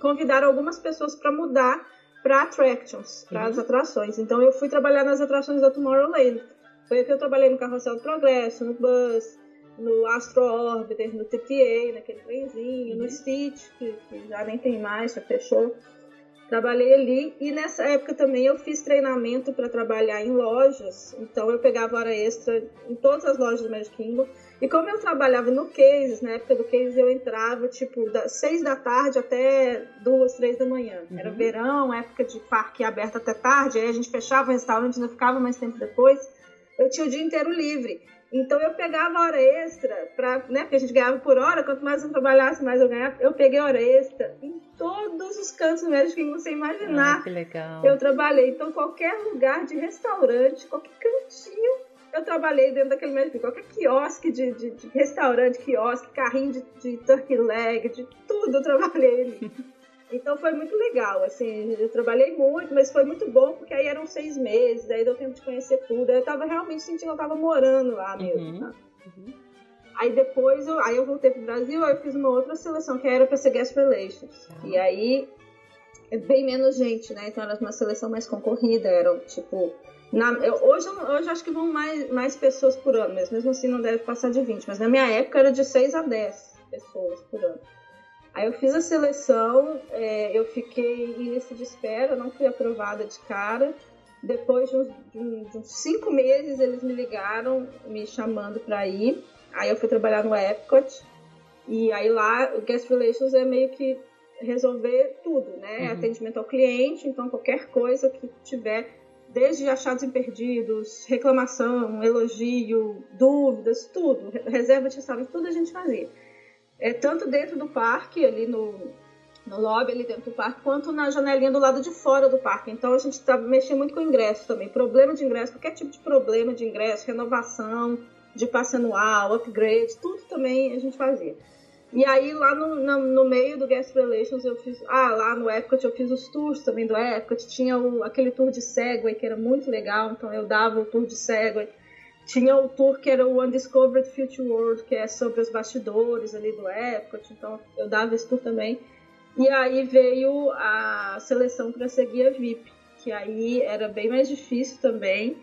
convidaram algumas pessoas para mudar para attractions, para as uhum. atrações. Então eu fui trabalhar nas atrações da Tomorrowland. Foi que eu trabalhei no Carrossel do Progresso, no Bus, no Astro Orbiter, no TPA, naquele trenzinho, uhum. no Stitch, que, que, já nem tem mais, já fechou. Trabalhei ali e nessa época também eu fiz treinamento para trabalhar em lojas. Então eu pegava hora extra em todas as lojas do Magic Kingdom. E como eu trabalhava no Cases, na época do Cases eu entrava tipo das seis da tarde até duas, três da manhã. Uhum. Era verão, época de parque aberto até tarde. Aí a gente fechava o restaurante, não ficava mais tempo depois. Eu tinha o dia inteiro livre. Então eu pegava hora extra, pra, né, porque a gente ganhava por hora, quanto mais eu trabalhasse, mais eu ganhava. Eu peguei hora extra em todos os cantos médicos que você imaginar. Ai, que legal. Eu trabalhei. Então qualquer lugar de restaurante, qualquer cantinho, eu trabalhei dentro daquele médico. Qualquer quiosque de, de, de restaurante, quiosque, carrinho de, de turkey leg, de tudo eu trabalhei ali. Então foi muito legal, assim, eu trabalhei muito, mas foi muito bom porque aí eram seis meses, aí deu tempo de conhecer tudo. Aí eu tava realmente sentindo que eu tava morando lá mesmo, uhum. Tá? Uhum. Aí depois, eu, aí eu voltei pro Brasil, aí eu fiz uma outra seleção que era pra ser Guest Relations. Uhum. E aí, é bem menos gente, né? Então era uma seleção mais concorrida, eram tipo... Na, eu, hoje, hoje acho que vão mais, mais pessoas por ano, mas mesmo assim não deve passar de 20. Mas na minha época era de 6 a 10 pessoas por ano. Aí eu fiz a seleção, é, eu fiquei em lista de espera, não fui aprovada de cara. Depois de uns, de uns cinco meses, eles me ligaram, me chamando para ir. Aí eu fui trabalhar no Epcot. E aí lá, o Guest Relations é meio que resolver tudo, né? Uhum. Atendimento ao cliente, então qualquer coisa que tiver, desde achados imperdidos, reclamação, elogio, dúvidas, tudo, reserva de restaurante, tudo a gente fazia é, tanto dentro do parque, ali no, no lobby ali dentro do parque, quanto na janelinha do lado de fora do parque. Então a gente está mexendo muito com ingresso também. Problema de ingresso, qualquer tipo de problema de ingresso, renovação de passe anual, upgrade, tudo também a gente fazia. E aí lá no, no, no, meio do Guest Relations eu fiz. Ah, lá no Epcot eu fiz os tours também do Epcot. Tinha o, aquele tour de Segway que era muito legal, então eu dava o tour de Segway. Tinha o tour que era o Undiscovered Future World, que é sobre os bastidores ali do Epcot, então eu dava esse tour também. E aí veio a seleção para seguir a VIP, que aí era bem mais difícil também.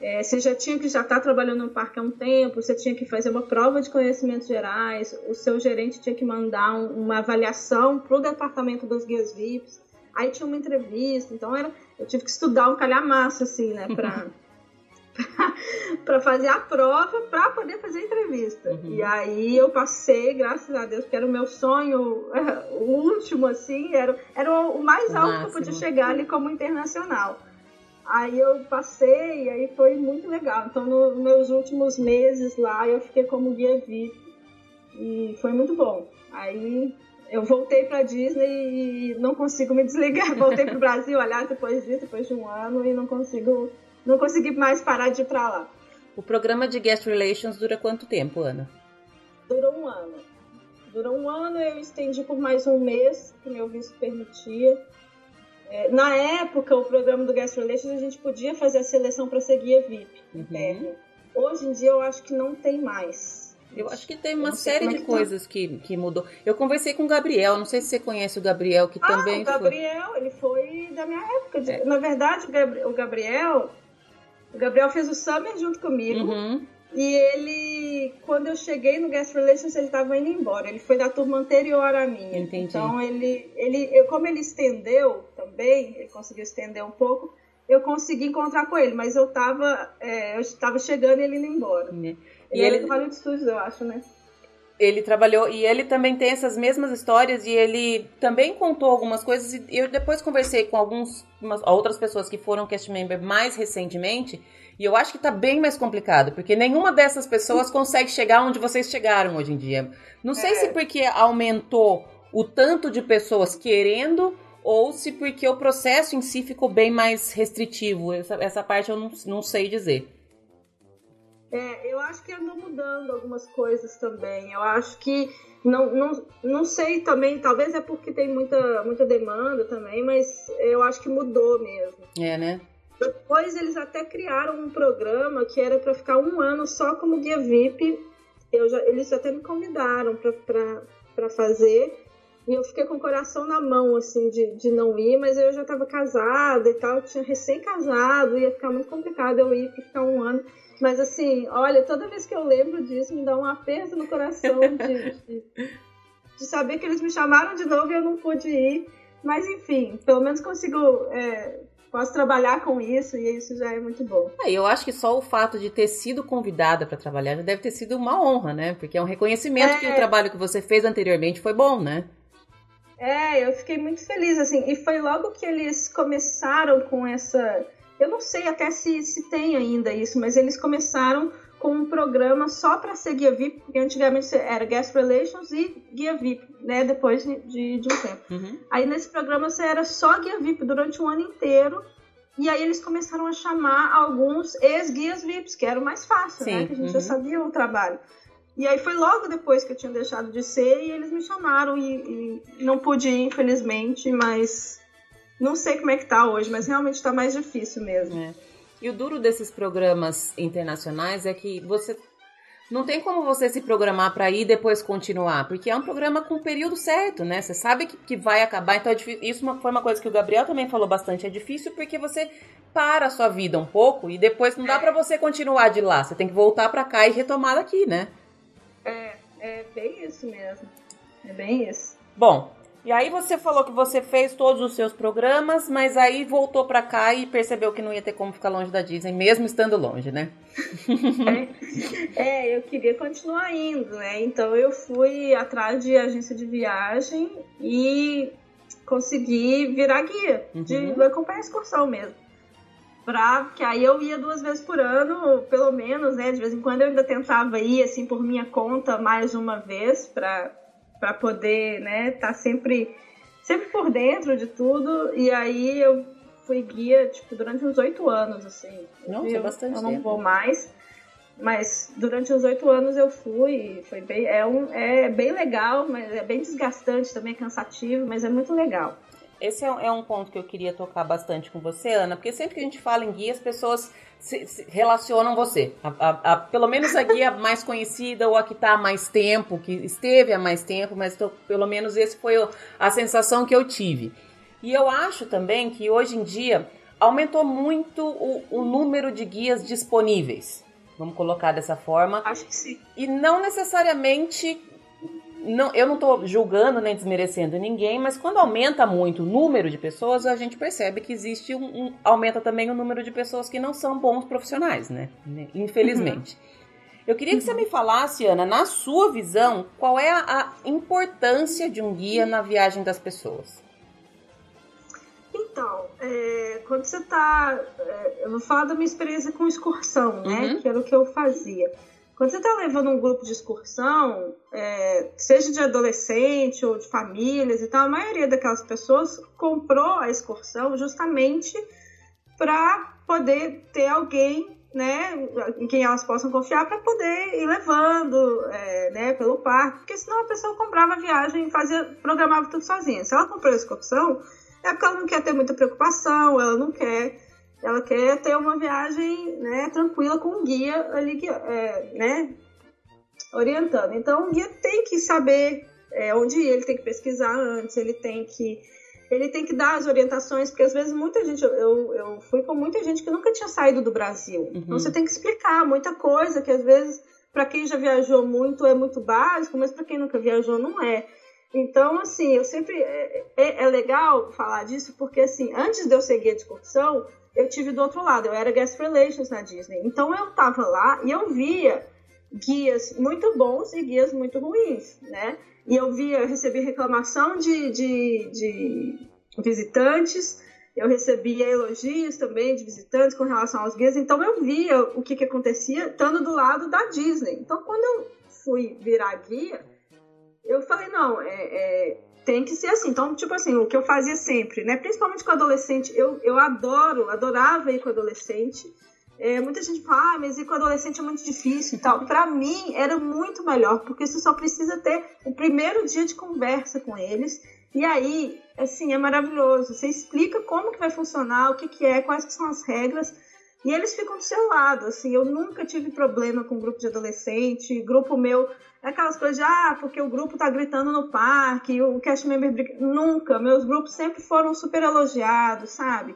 É, você já tinha que já estar tá trabalhando no parque há um tempo, você tinha que fazer uma prova de conhecimentos gerais, o seu gerente tinha que mandar um, uma avaliação para o departamento dos guias VIPs, aí tinha uma entrevista, então era, eu tive que estudar um calhamaço, assim, né, para para fazer a prova para poder fazer a entrevista. Uhum. E aí eu passei, graças a Deus, porque era o meu sonho, o último, assim, era, era o mais alto Máximo. que eu podia chegar ali como internacional. Aí eu passei e aí foi muito legal. Então, nos meus últimos meses lá, eu fiquei como guia VIP e foi muito bom. Aí eu voltei para Disney e não consigo me desligar. Voltei para o Brasil, aliás, depois disso, depois de um ano, e não consigo não consegui mais parar de ir pra lá. O programa de Guest Relations dura quanto tempo, Ana? Dura um ano. Dura um ano, eu estendi por mais um mês, que meu visto permitia. É, na época, o programa do Guest Relations, a gente podia fazer a seleção para seguir a VIP uhum. Hoje em dia, eu acho que não tem mais. Eu acho que tem uma série é de tá. coisas que, que mudou. Eu conversei com o Gabriel, não sei se você conhece o Gabriel, que ah, também o Gabriel, foi... ele foi da minha época. De... É. Na verdade, o Gabriel, o Gabriel fez o Summer junto comigo. Uhum. E ele, quando eu cheguei no Guest Relations, ele estava indo embora. Ele foi da turma anterior à minha. Entendi. Então, ele, ele, eu, como ele estendeu também, ele conseguiu estender um pouco, eu consegui encontrar com ele. Mas eu estava é, eu estava chegando e ele indo embora. E ele, ele é do Hollywood Studios, eu acho, né? Ele trabalhou e ele também tem essas mesmas histórias e ele também contou algumas coisas e eu depois conversei com algumas outras pessoas que foram cast member mais recentemente e eu acho que tá bem mais complicado, porque nenhuma dessas pessoas consegue chegar onde vocês chegaram hoje em dia. Não sei é. se porque aumentou o tanto de pessoas querendo ou se porque o processo em si ficou bem mais restritivo. Essa, essa parte eu não, não sei dizer. É, eu acho que andou mudando algumas coisas também. Eu acho que não, não, não sei também, talvez é porque tem muita, muita demanda também, mas eu acho que mudou mesmo. É, né? Depois eles até criaram um programa que era para ficar um ano só como guia VIP. Eu já, eles até me convidaram para fazer. E eu fiquei com o coração na mão, assim, de, de não ir, mas eu já estava casada e tal, tinha recém-casado, ia ficar muito complicado eu ir ficar um ano. Mas assim, olha, toda vez que eu lembro disso, me dá um aperto no coração de, de, de, saber que eles me chamaram de novo e eu não pude ir. Mas enfim, pelo menos consigo. É, posso trabalhar com isso e isso já é muito bom. É, eu acho que só o fato de ter sido convidada para trabalhar já deve ter sido uma honra, né? Porque é um reconhecimento é... que o trabalho que você fez anteriormente foi bom, né? É, eu fiquei muito feliz, assim, e foi logo que eles começaram com essa. Eu não sei até se, se tem ainda isso, mas eles começaram com um programa só para ser guia VIP, porque antigamente era Guest Relations e guia VIP, né? Depois de, de, de um tempo. Uhum. Aí nesse programa você era só guia VIP durante um ano inteiro. E aí eles começaram a chamar alguns ex-guias VIPs, que era o mais fácil, né? Sim. né? Que a gente uhum. já sabia o trabalho. E aí foi logo depois que eu tinha deixado de ser e eles me chamaram e, e não pude ir, infelizmente, mas não sei como é que tá hoje, mas realmente tá mais difícil mesmo. É. E o duro desses programas internacionais é que você não tem como você se programar para ir e depois continuar, porque é um programa com período certo, né? Você sabe que, que vai acabar, então é difícil. Isso foi uma coisa que o Gabriel também falou bastante. É difícil porque você para a sua vida um pouco e depois não dá para você continuar de lá. Você tem que voltar para cá e retomar daqui, né? É, é bem isso mesmo. É bem isso. Bom, e aí você falou que você fez todos os seus programas, mas aí voltou para cá e percebeu que não ia ter como ficar longe da Disney, mesmo estando longe, né? é, eu queria continuar indo, né? Então eu fui atrás de agência de viagem e consegui virar guia, uhum. de acompanhar a excursão mesmo pra, que aí eu ia duas vezes por ano, pelo menos, né? De vez em quando eu ainda tentava ir, assim, por minha conta mais uma vez, pra, pra poder, né, tá sempre, sempre por dentro de tudo. E aí eu fui guia, tipo, durante uns oito anos, assim. Nossa, eu, é bastante Eu não tempo. vou mais. Mas durante os oito anos eu fui, foi bem, é, um, é bem legal, mas é bem desgastante também, cansativo, mas é muito legal. Esse é, é, um ponto que eu queria tocar bastante com você, Ana, porque sempre que a gente fala em guia, as pessoas se, se relacionam você. A, a, a, pelo menos a guia mais conhecida ou a que está há mais tempo, que esteve há mais tempo, mas tô, pelo menos esse foi a sensação que eu tive. E eu acho também que hoje em dia aumentou muito o, o número de guias disponíveis. Vamos colocar dessa forma. Acho que sim. E não necessariamente não, eu não estou julgando nem desmerecendo ninguém, mas quando aumenta muito o número de pessoas, a gente percebe que existe um, um aumenta também o número de pessoas que não são bons profissionais, né? Infelizmente. Uhum. Eu queria que você me falasse, Ana, na sua visão, qual é a, a importância de um guia na viagem das pessoas? Então, é, quando você está. É, eu vou falar da minha experiência com excursão, né? Uhum. Que era o que eu fazia. Quando você está levando um grupo de excursão, é, seja de adolescente ou de famílias e tal, a maioria daquelas pessoas comprou a excursão justamente para poder ter alguém né, em quem elas possam confiar para poder ir levando é, né, pelo parque, porque senão a pessoa comprava a viagem e fazia, programava tudo sozinha. Se ela comprou a excursão, é porque ela não quer ter muita preocupação, ela não quer ela quer ter uma viagem né, tranquila com um guia ali que, é, né, orientando. Então o guia tem que saber é, onde ir, ele tem que pesquisar antes, ele tem que ele tem que dar as orientações, porque às vezes muita gente, eu, eu fui com muita gente que nunca tinha saído do Brasil. Uhum. Então você tem que explicar muita coisa que às vezes para quem já viajou muito é muito básico, mas para quem nunca viajou não é. Então, assim, eu sempre. É, é, é, legal falar disso, porque, assim, antes de eu ser guia de excursão, eu tive do outro lado, eu era guest relations na Disney. Então eu tava lá e eu via guias muito bons e guias muito ruins, né? E eu via, eu recebi reclamação de, de, de visitantes, eu recebia elogios também de visitantes com relação aos guias, então eu via o que, que acontecia estando do lado da Disney. Então quando eu fui virar guia, eu falei, não, é, é tem que ser assim. Então, tipo assim, o que eu fazia sempre, né? Principalmente com adolescente, eu, eu adoro, adorava ir com adolescente. É, muita gente fala, ah, mas ir com adolescente é muito difícil e tal. Para mim, era muito melhor, porque você só precisa ter o primeiro dia de conversa com eles. E aí, assim, é maravilhoso. Você explica como que vai funcionar, o que, que é, quais que são as regras. E eles ficam do seu lado, assim, eu nunca tive problema com grupo de adolescente, grupo meu, é aquelas coisas de, ah, porque o grupo tá gritando no parque, o cast member briga. Nunca, meus grupos sempre foram super elogiados, sabe?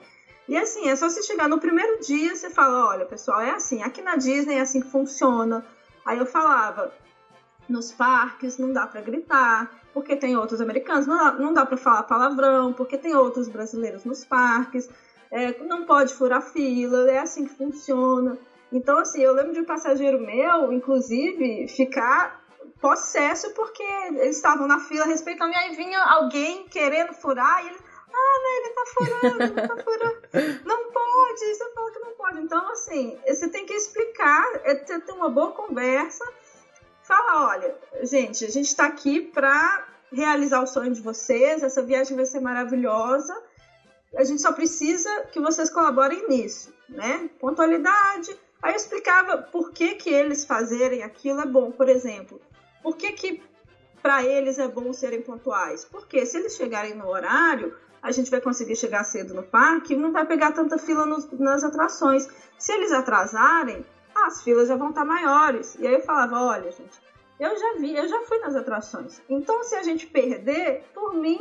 E assim, é só você chegar no primeiro dia, você fala, olha, pessoal, é assim, aqui na Disney é assim que funciona. Aí eu falava, nos parques, não dá para gritar, porque tem outros americanos, não dá, não dá para falar palavrão, porque tem outros brasileiros nos parques, é, não pode furar fila, é assim que funciona. Então, assim, eu lembro de um passageiro meu, inclusive, ficar possesso porque eles estavam na fila respeitando, e aí vinha alguém querendo furar, e ele, ah, né, ele tá furando, ele tá furando. Não pode, você fala que não pode. Então, assim, você tem que explicar, é ter uma boa conversa, fala, olha, gente, a gente está aqui para realizar o sonho de vocês, essa viagem vai ser maravilhosa, a gente só precisa que vocês colaborem nisso, né? Pontualidade, Aí eu explicava por que, que eles fazerem aquilo é bom, por exemplo. Por que, que para eles é bom serem pontuais? Porque se eles chegarem no horário, a gente vai conseguir chegar cedo no parque e não vai pegar tanta fila nas atrações. Se eles atrasarem, as filas já vão estar maiores. E aí eu falava, olha, gente, eu já vi, eu já fui nas atrações. Então, se a gente perder, por mim,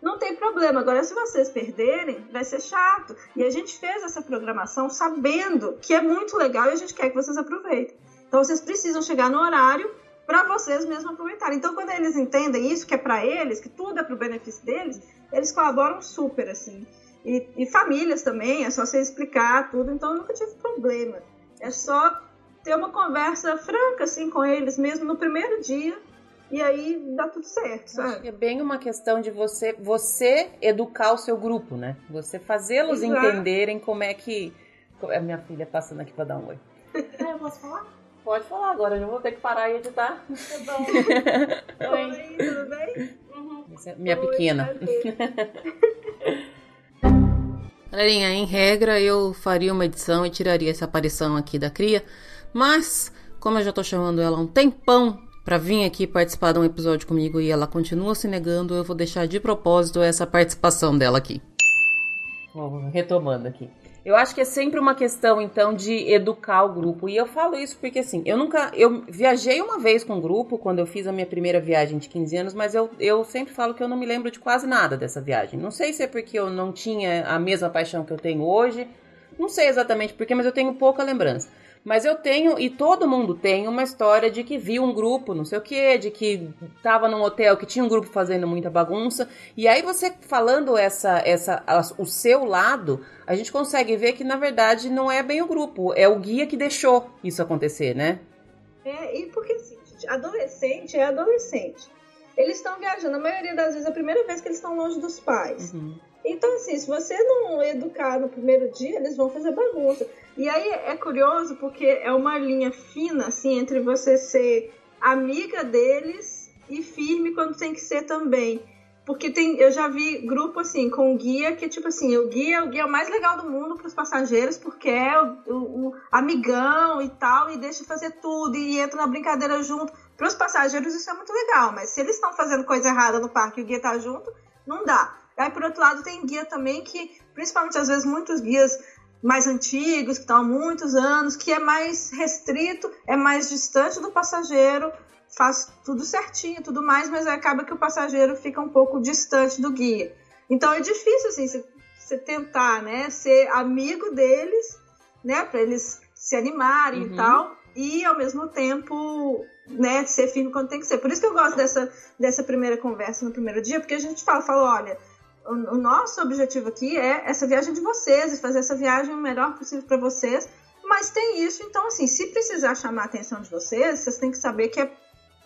não tem problema. Agora, se vocês perderem, vai ser chato. E a gente fez essa programação sabendo que é muito legal e a gente quer que vocês aproveitem. Então, vocês precisam chegar no horário para vocês mesmos aproveitarem. Então, quando eles entendem isso, que é para eles, que tudo é para o benefício deles, eles colaboram super, assim. E, e famílias também, é só você explicar tudo. Então, eu nunca tive problema. É só ter uma conversa franca, assim, com eles mesmo no primeiro dia e aí dá tudo certo, sabe? é bem uma questão de você você educar o seu grupo, né? Você fazê-los entenderem como é que. A é minha filha passando aqui pra dar um oi. É, eu posso falar? Pode falar agora, eu vou ter que parar e editar. Tá bom. oi, tudo bem? Uhum. É minha oi, pequena. Galerinha, em regra eu faria uma edição e tiraria essa aparição aqui da cria, mas como eu já tô chamando ela há um tempão para vir aqui participar de um episódio comigo e ela continua se negando, eu vou deixar de propósito essa participação dela aqui. retomando aqui. Eu acho que é sempre uma questão, então, de educar o grupo. E eu falo isso porque, assim, eu nunca. Eu viajei uma vez com o grupo quando eu fiz a minha primeira viagem de 15 anos, mas eu, eu sempre falo que eu não me lembro de quase nada dessa viagem. Não sei se é porque eu não tinha a mesma paixão que eu tenho hoje. Não sei exatamente porquê, mas eu tenho pouca lembrança. Mas eu tenho, e todo mundo tem, uma história de que viu um grupo, não sei o que, de que tava num hotel que tinha um grupo fazendo muita bagunça. E aí você falando essa, essa, o seu lado, a gente consegue ver que na verdade não é bem o grupo, é o guia que deixou isso acontecer, né? É, e porque assim, adolescente é adolescente. Eles estão viajando, a maioria das vezes é a primeira vez que eles estão longe dos pais. Uhum. Então, assim, se você não educar no primeiro dia, eles vão fazer bagunça. E aí é curioso porque é uma linha fina, assim, entre você ser amiga deles e firme quando tem que ser também. Porque tem, eu já vi grupo assim, com guia que, tipo assim, o guia, o guia é o mais legal do mundo para os passageiros, porque é o, o, o, amigão e tal, e deixa fazer tudo, e entra na brincadeira junto. Para os passageiros isso é muito legal, mas se eles estão fazendo coisa errada no parque e o guia tá junto, não dá. Aí, por outro lado, tem guia também que, principalmente às vezes, muitos guias mais antigos, que estão há muitos anos, que é mais restrito, é mais distante do passageiro, faz tudo certinho, tudo mais, mas acaba que o passageiro fica um pouco distante do guia. Então é difícil assim você tentar, né, ser amigo deles, né, para eles se animarem uhum. e tal, e ao mesmo tempo, né, ser firme quando tem que ser. Por isso que eu gosto dessa dessa primeira conversa no primeiro dia, porque a gente fala, fala, olha, o, nosso objetivo aqui é essa viagem de vocês, e fazer essa viagem o melhor possível para vocês. Mas tem isso, então, assim, se precisar chamar a atenção de vocês, vocês têm que saber que é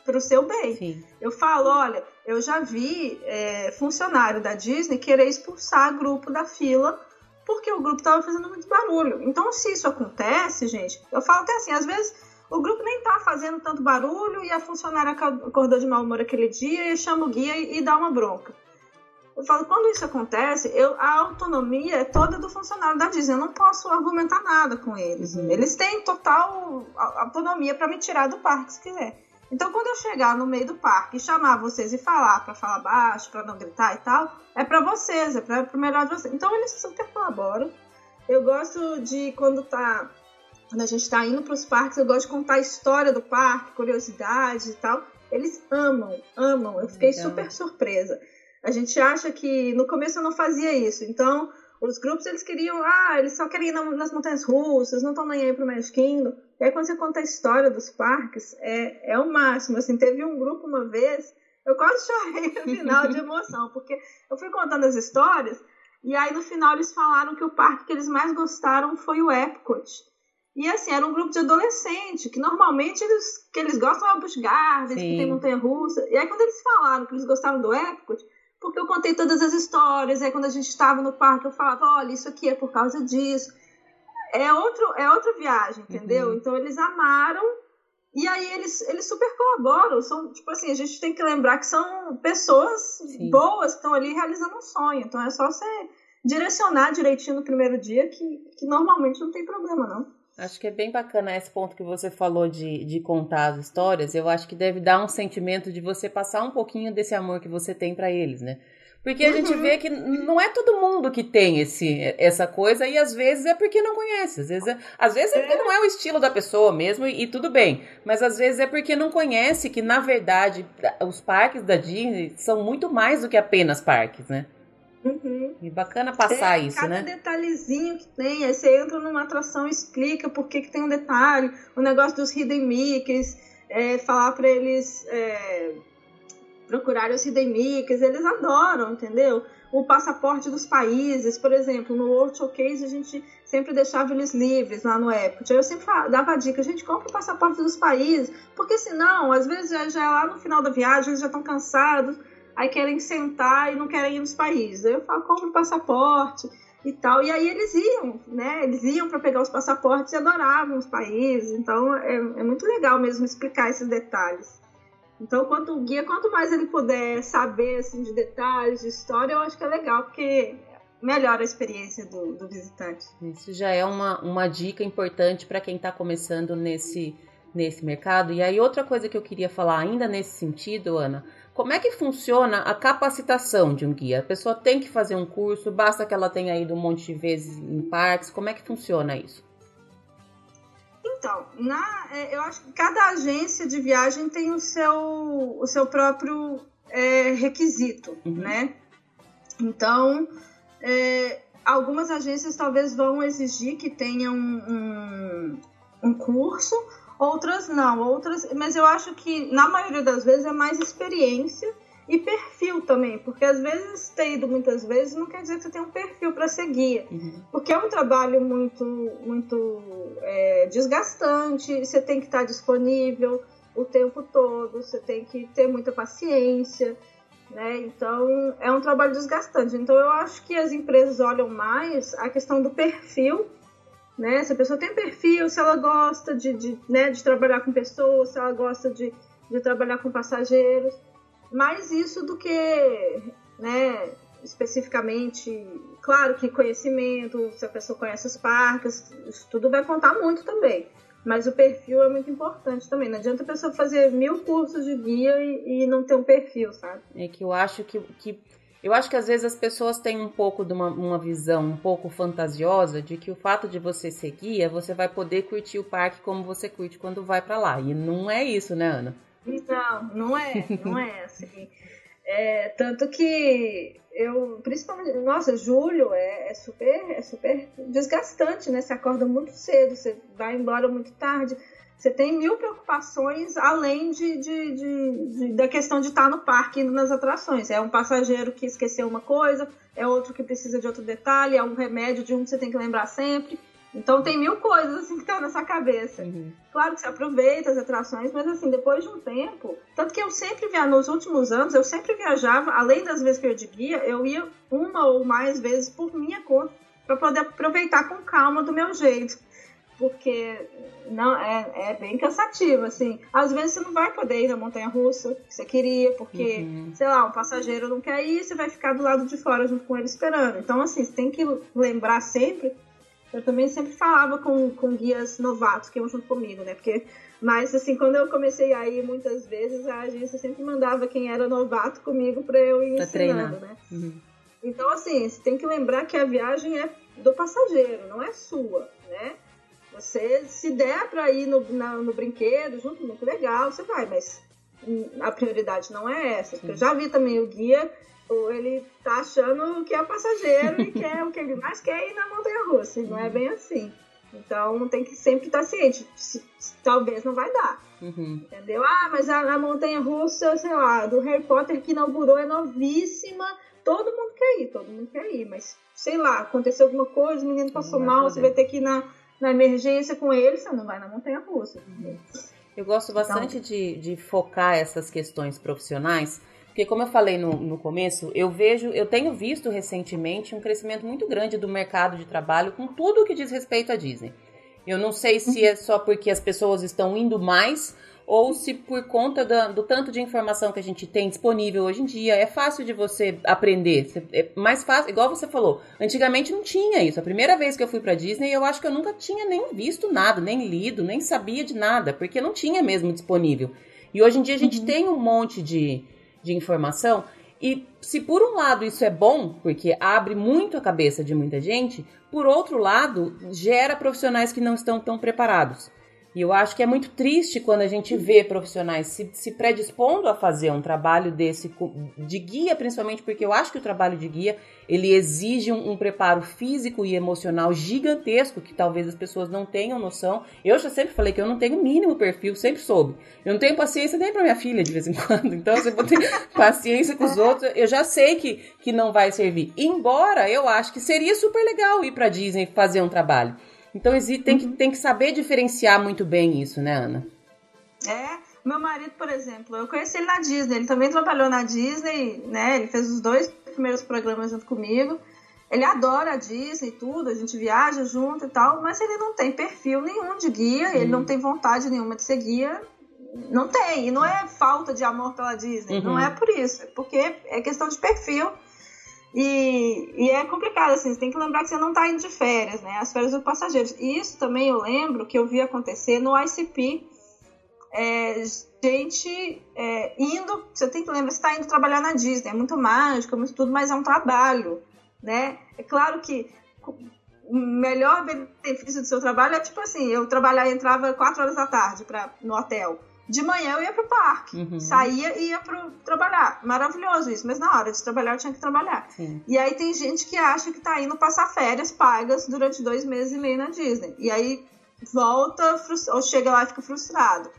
para o seu bem. Sim. Eu falo, olha, eu já vi é, funcionário da Disney querer expulsar grupo da fila porque o grupo estava fazendo muito barulho. Então, se isso acontece, gente, eu falo até assim, às vezes o grupo nem tá fazendo tanto barulho e a funcionária acordou de mau humor aquele dia e chama o guia e, e dá uma bronca. Eu falo, quando isso acontece, eu, a autonomia é toda do funcionário da Disney. Eu não posso argumentar nada com eles. Uhum. Eles têm total autonomia para me tirar do parque se quiser. Então, quando eu chegar no meio do parque e chamar vocês e falar para falar baixo, para não gritar e tal, é para vocês, é para o melhor de vocês. Então, eles super colaboram. Eu gosto de quando tá quando a gente está indo para os parques, eu gosto de contar a história do parque, curiosidades e tal. Eles amam, amam. Eu fiquei então... super surpresa. A gente acha que no começo eu não fazia isso. Então, os grupos eles queriam, ah, eles só querem ir nas montanhas russas, não estão nem aí pro Magic Kingdom. E aí quando você conta a história dos parques, é, é o máximo. Assim, teve um grupo uma vez, eu quase chorei no final de emoção, porque eu fui contando as histórias, e aí no final eles falaram que o parque que eles mais gostaram foi o Epcot. E assim, era um grupo de adolescente, que normalmente eles, que eles gostam é o Busch Gardens, que tem montanha russa. E aí quando eles falaram que eles gostaram do Epcot, porque eu contei todas as histórias, aí quando a gente estava no parque eu falava, olha, isso aqui é por causa disso. É, outro, é outra viagem, entendeu? Uhum. Então eles amaram e aí eles, eles super colaboram. São, tipo assim, a gente tem que lembrar que são pessoas Sim. boas que estão ali realizando um sonho. Então é só você direcionar direitinho no primeiro dia que, que normalmente não tem problema, não. Acho que é bem bacana esse ponto que você falou de, de contar as histórias. Eu acho que deve dar um sentimento de você passar um pouquinho desse amor que você tem para eles, né? Porque a uhum. gente vê que não é todo mundo que tem esse, essa coisa e às vezes é porque não conhece. Às vezes é, às vezes é porque não é o estilo da pessoa mesmo e, e, tudo bem. Mas às vezes é porque não conhece que, na verdade, os parques da Disney são muito mais do que apenas parques, né? Uhum. E bacana passar é, isso, cada né? Cada detalhezinho que tem, aí você entra numa atração e explica por que, que tem um detalhe, o negócio dos Hidden Mickeys, é, falar para eles é, procurarem os Hidden Mickeys, eles adoram, entendeu? O passaporte dos países, por exemplo, no World Showcase a gente sempre deixava eles livres lá no Epcot. Eu sempre dava a dica, a gente compra o passaporte dos países, porque senão, às vezes já, já é lá no final da viagem, eles já estão cansados, aí querem sentar e não querem ir nos países. Eu falo, compra o passaporte e tal. E aí eles iam, né? Eles iam para pegar os passaportes e adoravam os países. Então é, é, muito legal mesmo explicar esses detalhes. Então, quanto o guia, quanto mais ele puder saber assim, de detalhes, de história, eu acho que é legal, porque melhora a experiência do, do visitante. Isso já é uma, uma dica importante para quem está começando nesse, nesse mercado. E aí, outra coisa que eu queria falar ainda nesse sentido, Ana, como é que funciona a capacitação de um guia? A pessoa tem que fazer um curso, basta que ela tenha ido um monte de vezes em parques, como é que funciona isso? Então, na, é, eu acho que cada agência de viagem tem o seu, o seu próprio é, requisito, uhum. né? Então, é, algumas agências talvez vão exigir que tenha um, um, um curso, outras não, outras, mas eu acho que na maioria das vezes é mais experiência e perfil também, porque às vezes ter ido muitas vezes não quer dizer que você tem um perfil para seguir, uhum. porque é um trabalho muito, muito é, desgastante, você tem que estar disponível o tempo todo, você tem que ter muita paciência, né? Então é um trabalho desgastante. Então eu acho que as empresas olham mais a questão do perfil né? Se a pessoa tem perfil, se ela gosta de, de, né, de trabalhar com pessoas, se ela gosta de, de trabalhar com passageiros. Mais isso do que, né, especificamente, claro que conhecimento, se a pessoa conhece os parques, isso tudo vai contar muito também. Mas o perfil é muito importante também. Não adianta a pessoa fazer mil cursos de guia e, e não ter um perfil, sabe? É que eu acho que, que eu acho que às vezes as pessoas têm um pouco de uma, uma visão um pouco fantasiosa de que o fato de você ser guia, você vai poder curtir o parque como você curte quando vai para lá. E não é isso, né, Ana? Não, não é, não é assim. É, tanto que eu, principalmente, nossa, julho é, é, super, é super desgastante, né? Você acorda muito cedo, você vai embora muito tarde você tem mil preocupações além de, de, de, de, da questão de estar no parque indo nas atrações. É um passageiro que esqueceu uma coisa, é outro que precisa de outro detalhe, é um remédio de um que você tem que lembrar sempre. Então tem mil coisas assim que estão na sua cabeça. Uhum. Claro que você aproveita as atrações, mas assim, depois de um tempo. Tanto que eu sempre via, nos últimos anos, eu sempre viajava, além das vezes que eu ia de guia, eu ia uma ou mais vezes por minha conta para poder aproveitar com calma do meu jeito porque não é, é bem cansativo, assim. Às vezes você não vai poder ir na montanha russa que você queria, porque, uhum. sei lá, um passageiro não quer ir, você vai ficar do lado de fora junto com ele esperando. Então, assim, você tem que lembrar sempre. Eu também sempre falava com, com guias novatos que iam junto comigo, né? Porque, mas, assim, quando eu comecei a ir muitas vezes, a agência sempre mandava quem era novato comigo para eu ir pra ensinando, treinar. né? Uhum. Então, assim, você tem que lembrar que a viagem é do passageiro, não é sua, né? Você, se der para ir no, na, no brinquedo junto, muito legal, você vai, mas a prioridade não é essa. Porque eu já vi também o guia, ele tá achando que é passageiro e quer o que ele mais quer ir na montanha russa. E não é bem assim. Então tem que sempre estar ciente. Se, se, talvez não vai dar. Uhum. Entendeu? Ah, mas a, a montanha russa, sei lá, do Harry Potter que inaugurou é novíssima. Todo mundo quer ir, todo mundo quer ir. Mas, sei lá, aconteceu alguma coisa, o menino passou mal, você vai ter que ir na, na emergência com ele, você não vai na montanha russa. Entendeu? Eu gosto bastante então, de, de focar essas questões profissionais porque como eu falei no, no começo, eu vejo, eu tenho visto recentemente um crescimento muito grande do mercado de trabalho com tudo o que diz respeito à Disney. Eu não sei se é só porque as pessoas estão indo mais ou se por conta do, do, tanto de informação que a gente tem disponível hoje em dia, é fácil de você aprender. É mais fácil, igual você falou, antigamente não tinha isso. A primeira vez que eu fui para Disney, eu acho que eu nunca tinha nem visto nada, nem lido, nem sabia de nada, porque não tinha mesmo disponível. E hoje em dia a gente uhum. tem um monte de, de informação. E se por um lado isso é bom, porque abre muito a cabeça de muita gente, por outro lado, gera profissionais que não estão tão preparados. E eu acho que é muito triste quando a gente vê profissionais se, se predispondo a fazer um trabalho desse de guia, principalmente porque eu acho que o trabalho de guia ele exige um, um, preparo físico e emocional gigantesco que talvez as pessoas não tenham noção. Eu já sempre falei que eu não tenho o mínimo perfil, sempre soube. Eu não tenho paciência nem para minha filha de vez em quando. Então, se eu vou ter paciência com os outros, eu já sei que, que não vai servir. Embora eu acho que seria super legal ir para Disney fazer um trabalho. Então tem que, tem que saber diferenciar muito bem isso, né, Ana? É, meu marido, por exemplo, eu conheci ele na Disney, ele também trabalhou na Disney, né? Ele fez os dois primeiros programas junto comigo. Ele adora a Disney e tudo, a gente viaja junto e tal, mas ele não tem perfil nenhum de guia, uhum. ele não tem vontade nenhuma de ser guia. Não tem, e não é falta de amor pela Disney, uhum. não é por isso, é porque é questão de perfil e, e, é complicado, assim, você tem que lembrar que você não está indo de férias, né? As férias dos passageiros. E isso também eu lembro que eu vi acontecer no ICP. É, gente é, indo, você tem que lembrar, você está indo trabalhar na Disney, é muito mágico, é muito tudo, mas é um trabalho, né? É claro que o melhor benefício do seu trabalho é tipo assim, eu trabalhar entrava 4 horas da tarde pra, no hotel de manhã eu ia pro parque, uhum. saía e ia pro trabalhar. Maravilhoso isso, mas na hora de trabalhar eu tinha que trabalhar. Sim. E aí tem gente que acha que tá indo passar férias pagas durante dois meses e meio na Disney. E aí volta ou chega lá e fica frustrado.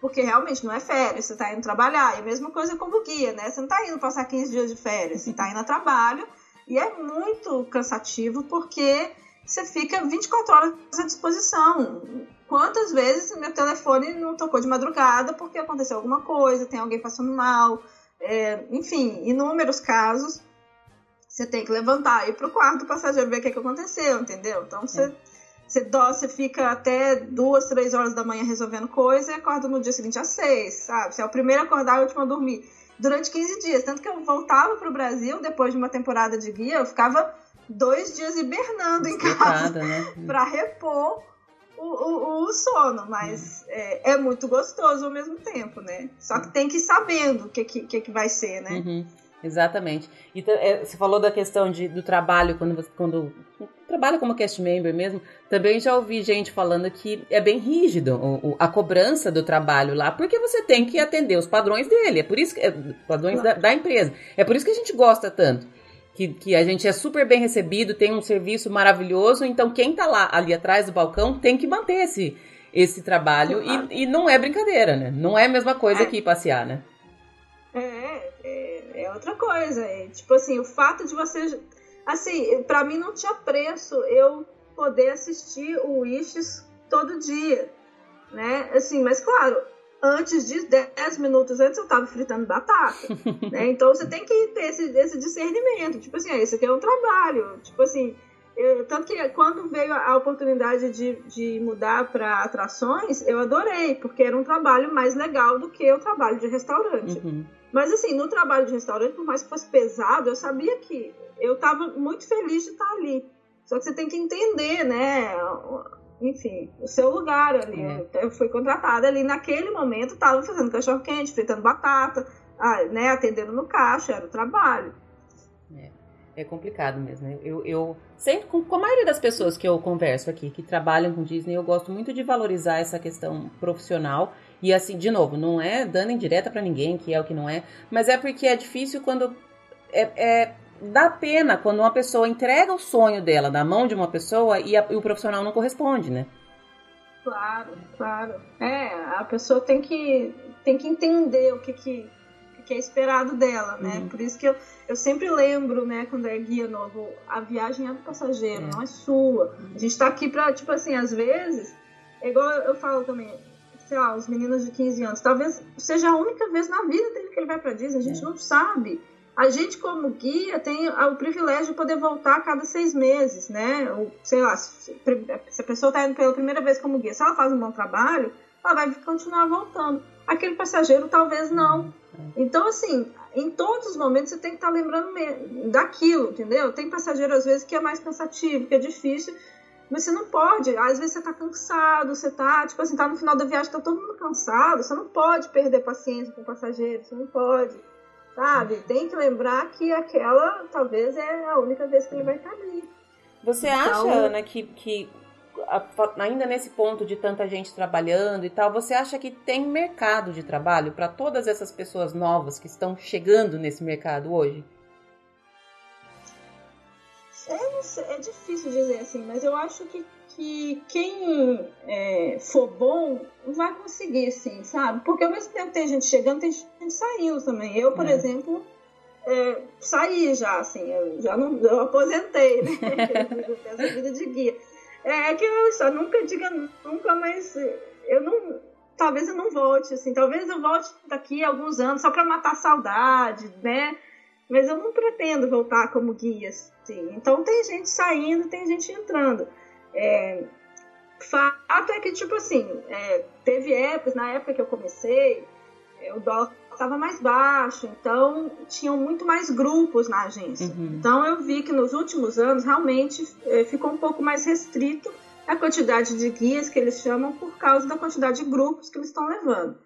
Porque realmente não é férias, você tá indo trabalhar. E a mesma coisa como guia, né? Você não tá indo passar 15 dias de férias, você tá indo a trabalho. E é muito cansativo porque você fica 24 horas à disposição Quantas vezes meu telefone não tocou de madrugada porque aconteceu alguma coisa, tem alguém passando mal, é, enfim, inúmeros casos. Você tem que levantar e ir pro quarto do passageiro ver o que, é que aconteceu, entendeu? Então você, é. você, dó, você fica até duas, três horas da manhã resolvendo coisa e acorda no dia seguinte às seis, sabe? Você é o primeiro a acordar e o último a dormir. Durante 15 dias. Tanto que eu voltava pro Brasil depois de uma temporada de guia, eu ficava dois dias hibernando em casa né? para repor o, o, o sono, mas uhum. é, é, muito gostoso ao mesmo tempo, né? Só que tem que ir sabendo o que, que, que vai ser, né? Uhum. Exatamente. E é, você falou da questão de, do trabalho, quando você quando trabalha como cast member mesmo, também já ouvi gente falando que é bem rígido o, o, a cobrança do trabalho lá, porque você tem que atender os padrões dele, é por isso que, é, padrões claro. da, da empresa. É por isso que a gente gosta tanto que, que a gente é super bem recebido, tem um serviço maravilhoso, então quem tá lá ali atrás do balcão tem que manter esse, esse trabalho e, e não é brincadeira, né? Não é a mesma coisa é. que passear, né? É, é, é outra coisa. É, tipo assim, o fato de você. Assim, para mim não tinha preço eu poder assistir o Wishes todo dia, né? Assim, mas claro, antes disso, 10 minutos antes, eu estava fritando batata. né? Então você tem que ter esse, esse discernimento. Tipo assim, ah, esse aqui é um trabalho. Tipo assim, eu, tanto que quando veio a oportunidade de, de mudar para atrações, eu adorei, porque era um trabalho mais legal do que o trabalho de restaurante. Uhum. Mas assim, no trabalho de restaurante, por mais que fosse pesado, eu sabia que eu estava muito feliz de estar ali. Só que você tem que entender, né? Enfim, o seu lugar ali. É. Eu fui contratada ali naquele momento, estava fazendo cachorro quente, fritando batata, ah, né, atendendo no caixa, era o trabalho. É, é complicado mesmo. Eu, eu sempre, com, com, a maioria das pessoas que eu converso aqui, que trabalham com Disney, eu gosto muito de valorizar essa questão profissional. E assim, de novo, não é dando indireta para ninguém, que é o que não é, mas é porque é difícil quando é, é dá pena quando uma pessoa entrega o sonho dela na mão de uma pessoa e, a, e o profissional não corresponde, né? Claro, claro. É, a pessoa tem que, tem que entender o que, que, que é esperado dela, né? Uhum. Por isso que eu, eu sempre lembro, né, quando é guia novo, a viagem é do passageiro, é. não é sua. Uhum. A gente tá aqui pra, tipo assim, às vezes, é igual eu falo também, sei lá, os meninos de 15 anos, talvez seja a única vez na vida dele que ele vai pra Disney, a gente é. não sabe. A gente, como guia, tem o privilégio de poder voltar a cada seis meses, né? Ou, sei lá, se, a pessoa está indo pela primeira vez como guia, se ela faz um bom trabalho, ela vai continuar voltando. Aquele passageiro, talvez não. Então, assim, em todos os momentos você tem que estar tá lembrando daquilo, entendeu? Tem passageiro, às vezes, que é mais cansativo, que é difícil, mas você não pode. Às vezes você tá cansado, você tá, tipo assim, tá no final da viagem, tá todo mundo cansado, você não pode perder paciência com o passageiro, você não pode sabe? Tem que lembrar que aquela talvez é a única vez que ele vai estar ali. Você então, acha, Ana, que, que ainda nesse ponto de tanta gente trabalhando e tal, você acha que tem mercado de trabalho para todas essas pessoas novas que estão chegando nesse mercado hoje? É, é difícil dizer assim, mas eu acho que que quem é, for bom vai conseguir, sim, sabe? Porque ao mesmo tempo que tem gente chegando, tem gente saindo também. Eu, por é. exemplo, é, saí já, assim, eu já não eu aposentei, né? Essa vida de guia. É, é que eu só nunca diga nunca, mas eu não. Talvez eu não volte, assim, talvez eu volte daqui a alguns anos só para matar saudade, né? Mas eu não pretendo voltar como guia, assim. Então tem gente saindo, tem gente entrando. É, fato é que, tipo assim, é, teve épocas, na época que eu comecei, é, o dólar estava mais baixo, então tinham muito mais grupos na agência. Uhum. Então eu vi que nos últimos anos realmente é, ficou um pouco mais restrito a quantidade de guias que eles chamam por causa da quantidade de grupos que eles estão levando.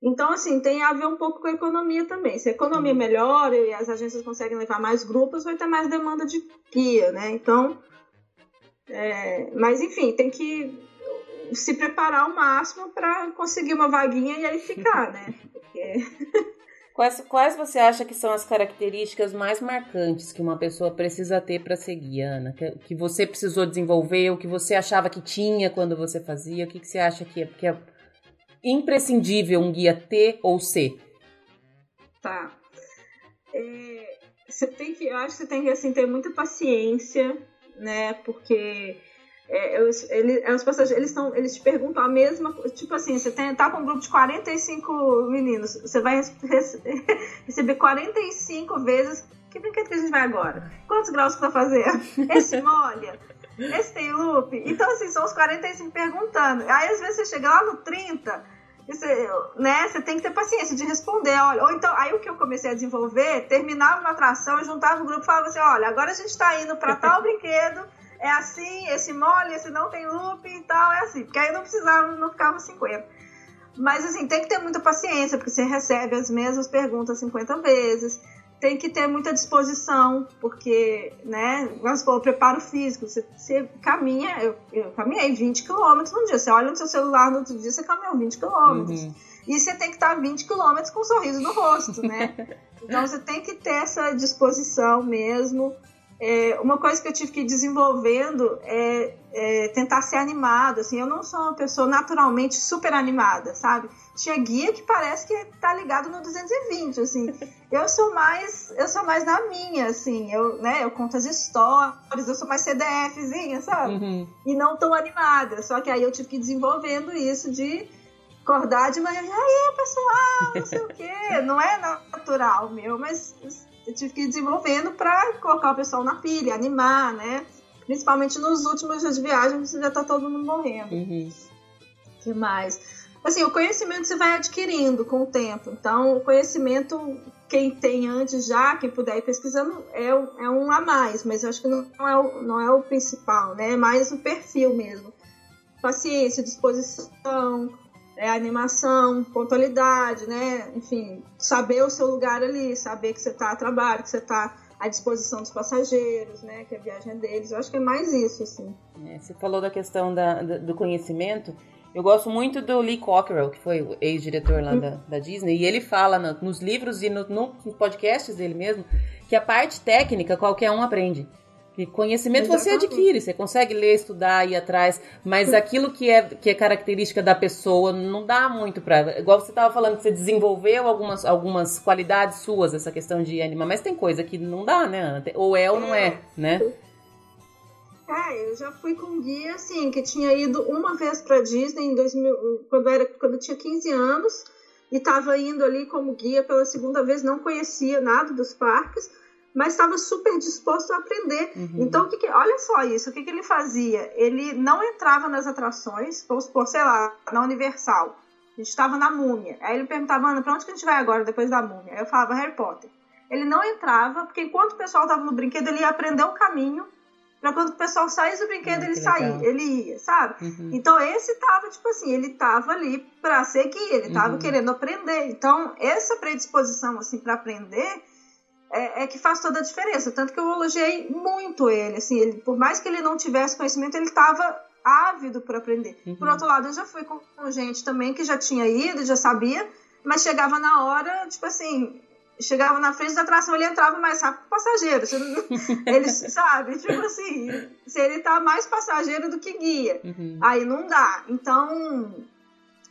Então, assim, tem a ver um pouco com a economia também. Se a economia melhora e as agências conseguem levar mais grupos, vai ter mais demanda de guia, né? Então, é, mas enfim, tem que se preparar ao máximo para conseguir uma vaguinha e aí ficar, né? Porque... Quais, quais você acha que são as características mais marcantes que uma pessoa precisa ter para seguir, Ana? Que, que, você precisou desenvolver, o que você achava que tinha quando você fazia? O que, que você acha que é, que é imprescindível um guia ter ou ser? Tá. É, você tem que, eu acho que você tem que assim, ter muita paciência né? Porque é, os, ele, é, os passageiros, eles, tão, eles te perguntam a mesma coisa. Tipo assim, você tem, tá com um grupo de 45 meninos, você vai receber 45 vezes. Que brinquedo que a gente vai agora? Quantos graus você tá fazendo? Esse molha? Esse tem loop? Então, assim, são os 45 perguntando. Aí, às vezes, você chega lá no 30 você, né, você tem que ter paciência de responder, olha, ou então, aí o que eu comecei a desenvolver, terminava uma atração, juntava o grupo e falava assim, olha, agora a gente está indo para tal brinquedo, é assim, esse mole, esse não tem loop e tal, é assim, porque aí não precisava, não ficava 50. Mas assim, tem que ter muita paciência, porque você recebe as mesmas perguntas 50 vezes, tem que ter muita disposição, porque, né, vamos supor, preparo físico, você, você caminha, eu, eu, caminhei 20 quilômetros no dia, você olha no seu celular no outro dia, você caminhou 20 quilômetros. Uhum. E você tem que estar 20 quilômetros com um sorriso no rosto, né? então você tem que ter essa disposição mesmo, é, uma coisa que eu tive que ir desenvolvendo é, é, tentar ser animado. Assim, eu não sou uma pessoa naturalmente super animada, sabe? Tinha guia que parece que tá ligado no 220, assim. Eu sou mais, eu sou mais na minha, assim. Eu, né, eu conto as histórias, eu sou mais CDFzinha, sabe? Uhum. E não tão animada. Só que aí eu tive que ir desenvolvendo isso de acordar de manhã, e aí, pessoal, não sei o quê. Não é natural meu, mas eu tive que ir desenvolvendo para colocar o pessoal na pilha, animar, né? Principalmente nos últimos dias de viagem, você já tá todo mundo morrendo. Uhum. que mais? Assim, o conhecimento você vai adquirindo com o tempo. Então, o conhecimento, quem tem antes já, quem puder ir pesquisando, é, é um a mais, mas eu acho que não é o, não é o principal, né? É mais o perfil mesmo. Paciência, disposição, é, animação, pontualidade, né? Enfim, saber o seu lugar ali, saber que você está a trabalho, que você está à disposição dos passageiros, né? Que a viagem é deles. Eu acho que é mais isso, assim. É, você falou da questão da, do conhecimento. Eu gosto muito do Lee Cockerell, que foi o ex-diretor lá da, da, Disney, e ele fala no, nos livros e no, no, nos podcasts dele mesmo que a parte técnica qualquer um aprende. Que conhecimento Exatamente. você adquire, você consegue ler, estudar, ir atrás, mas aquilo que é, que é característica da pessoa não dá muito pra. Igual você estava falando que você desenvolveu algumas, algumas qualidades suas, essa questão de animar, mas tem coisa que não dá, né? Ou é ou não é, é né? É, eu já fui com guia, assim, que tinha ido uma vez pra Disney em 2000, quando, era, quando eu tinha 15 anos, e estava indo ali como guia pela segunda vez, não conhecia nada dos parques mas estava super disposto a aprender. Uhum. Então, o que, que olha só isso, o que, que ele fazia? Ele não entrava nas atrações, vamos supor, sei lá, na Universal. A gente estava na Múmia. Aí ele perguntava, Ana, para onde que a gente vai agora, depois da Múmia? Aí eu falava, Harry Potter. Ele não entrava, porque enquanto o pessoal estava no brinquedo, ele ia aprender o caminho para quando o pessoal saísse do brinquedo, ah, ele sair, ele ia, sabe? Uhum. Então esse tava, tipo assim, ele tava ali para seguir, ele tava uhum. querendo aprender. Então, essa predisposição, assim, para aprender é, é, que faz toda a diferença. Tanto que eu elogiei muito ele. Assim, ele, por mais que ele não tivesse conhecimento, ele estava ávido por aprender. Uhum. Por outro lado, eu já fui com gente também que já tinha ido, já sabia, mas chegava na hora, tipo assim, chegava na frente da atração, ele entrava mais rápido que o passageiro. Ele sabe, tipo assim, se ele tá mais passageiro do que guia, uhum. aí não dá. Então,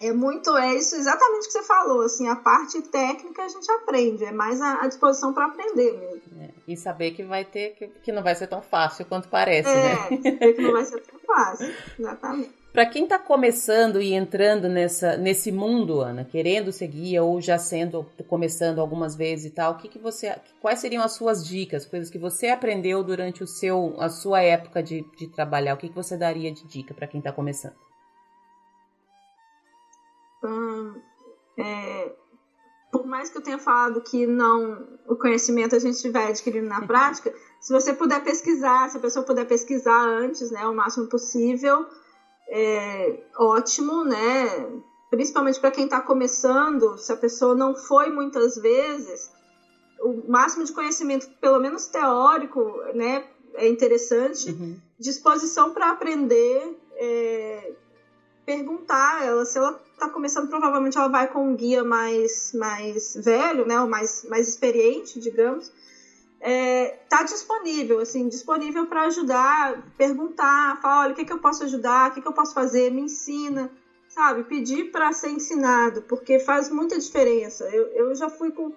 é muito, é isso exatamente o que você falou, assim, a parte técnica a gente aprende, é mais a, a disposição para aprender mesmo. É, e saber que vai ter, que, que não vai ser tão fácil quanto parece, é, né? saber que não vai ser tão fácil, exatamente. Para quem está começando e entrando nessa, nesse mundo, Ana, querendo seguir ou já sendo, começando algumas vezes e tal, o que, que você, quais seriam as suas dicas, coisas que você aprendeu durante o seu, a sua época de, de trabalhar? O que, que você daria de dica para quem está começando? Hum, é, por mais que eu tenha falado que não o conhecimento a gente vai adquirindo na prática, se você puder pesquisar, se a pessoa puder pesquisar antes, né, o máximo possível, é ótimo, né? Principalmente para quem está começando, se a pessoa não foi muitas vezes, o máximo de conhecimento, pelo menos teórico, né, é interessante. Uhum. Disposição para aprender, é, perguntar ela se ela está começando, provavelmente ela vai com um guia mais, mais velho, né, ou mais, mais experiente, digamos. É, tá disponível, assim, disponível para ajudar, perguntar, falar, olha, o que, que eu posso ajudar, o que, que eu posso fazer, me ensina, sabe? Pedir para ser ensinado, porque faz muita diferença. Eu, eu já fui com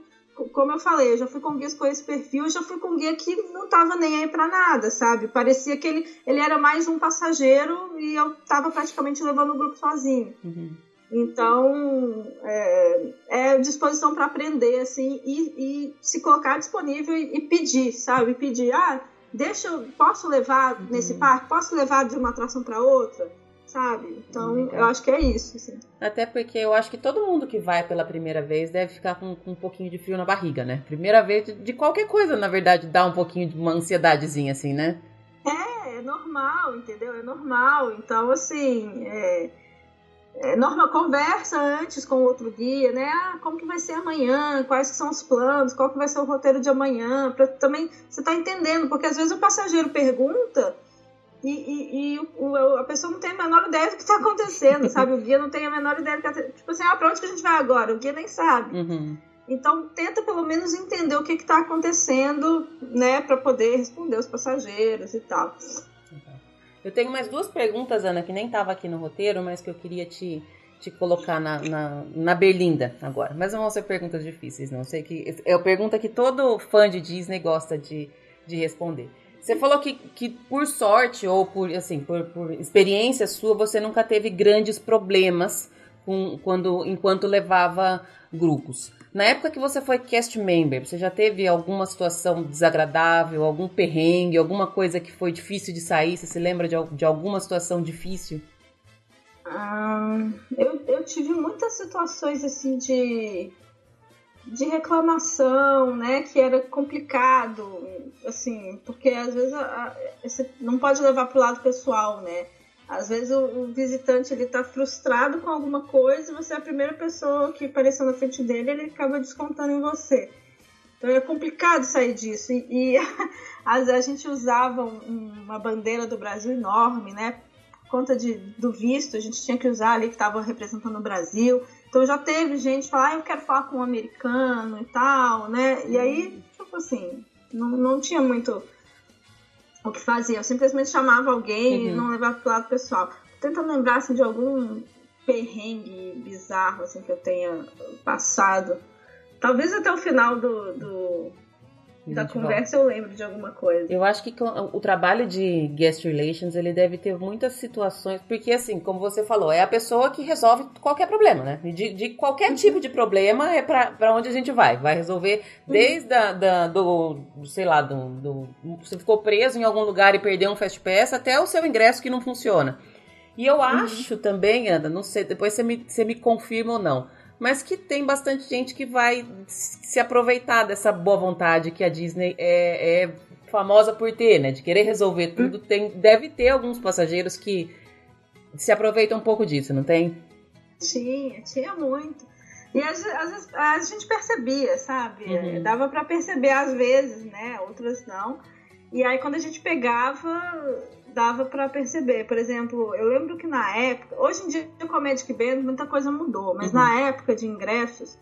como eu falei, eu já fui com guias com esse perfil, eu já fui com guia que não tava nem aí para nada, sabe? Parecia que ele, ele era mais um passageiro e eu tava praticamente levando o grupo sozinho. Uhum. Então, é, é disposição para aprender, assim, e, e, se colocar disponível e, e, pedir, sabe? Pedir, ah, deixa eu, posso levar uhum. nesse parque? Posso levar de uma atração para outra? sabe? Então uhum. eu acho que é isso. Assim. Até porque eu acho que todo mundo que vai pela primeira vez deve ficar com, com um pouquinho de frio na barriga, né? Primeira vez de, de, qualquer coisa, na verdade, dá um pouquinho de uma ansiedadezinha, assim, né? É, é normal, entendeu? É normal. Então, assim, é, é normal, conversa antes com o outro guia, né? Ah, como que vai ser amanhã? Quais são os planos? Qual que vai ser o roteiro de amanhã? Pra também você tá entendendo, porque às vezes o passageiro pergunta e, e, e o, a pessoa não tem a menor ideia do que está acontecendo, sabe? O guia não tem a menor ideia do que está Tipo assim, ah, pra onde que a gente vai agora? O guia nem sabe. Uhum. Então, tenta pelo menos entender o que está acontecendo, né, para poder responder os passageiros e tal. Eu tenho mais duas perguntas, Ana, que nem estava aqui no roteiro, mas que eu queria te, te colocar na, na, na, berlinda agora. Mas não vão ser perguntas difíceis, não. Sei que é a pergunta que todo fã de Disney gosta de, de responder. Você falou que, que por sorte ou por assim por, por experiência sua você nunca teve grandes problemas com, quando enquanto levava grupos. Na época que você foi cast member, você já teve alguma situação desagradável, algum perrengue, alguma coisa que foi difícil de sair? Você se lembra de, de alguma situação difícil? Ah, eu, eu tive muitas situações assim de de reclamação, né, que era complicado, assim, porque às vezes a, a, você não pode levar para o lado pessoal, né? Às vezes o, o, visitante ele tá frustrado com alguma coisa e você é a primeira pessoa que apareceu na frente dele, ele acaba descontando em você. Então é complicado sair disso. E, e a, a gente usava um, uma bandeira do Brasil enorme, né? conta de, do visto, a gente tinha que usar ali que estava representando o Brasil. Então já teve gente falar, ah, eu quero falar com um americano e tal, né? E aí, tipo assim, não, não tinha muito o que fazer. Eu simplesmente chamava alguém uhum. e não levava pro lado pessoal. Tô tentando lembrar assim, de algum perrengue bizarro assim, que eu tenha passado. Talvez até o final do, do da conversa volta. eu lembro de alguma coisa. Eu acho que o trabalho de guest relations, ele deve ter muitas situações, porque assim, como você falou, é a pessoa que resolve qualquer problema, né? De, de qualquer uhum. tipo de problema é para onde a gente vai. Vai resolver uhum. desde a, da, do, sei lá, do, do, você ficou preso em algum lugar e perdeu um fast pass, até o seu ingresso que não funciona. E eu uhum. acho uhum. também, Ana, não sei, depois você me, você me confirma ou não, mas que tem bastante gente que vai se aproveitar dessa boa vontade que a Disney é, é famosa por ter, né? De querer resolver tudo. Tem, deve ter alguns passageiros que se aproveitam um pouco disso, não tem? Tinha, tinha muito. E às, vezes a gente percebia, sabe? Uhum. Dava para perceber às vezes, né? Outras não. E aí quando a gente pegava, dava para perceber. Por exemplo, eu lembro que na época, hoje em dia com a Magic Band muita coisa mudou, mas uhum. na época de ingressos,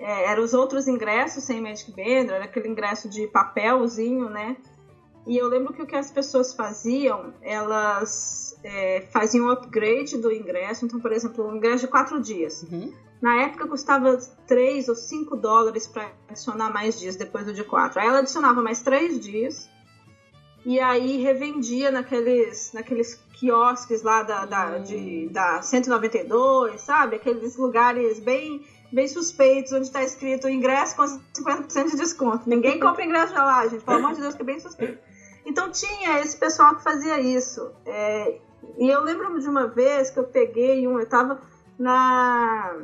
é, eram os outros ingressos sem Magic Band, era aquele ingresso de papelzinho, né? E eu lembro que o que as pessoas faziam, elas é, faziam upgrade do ingresso. Então, por exemplo, um ingresso de quatro dias. Uhum. Na época custava 3 ou 5 dólares para adicionar mais dias depois do de 4. Aí ela adicionava mais 3 dias e aí revendia naqueles, naqueles quiosques lá da, da, de, da 192, sabe? Aqueles lugares bem, bem suspeitos, onde está escrito ingresso com 50% de desconto. Ninguém compra ingresso lá, gente, pelo amor de Deus, que é bem suspeito. Então tinha esse pessoal que fazia isso. É, e eu lembro de uma vez que eu peguei um, eu tava na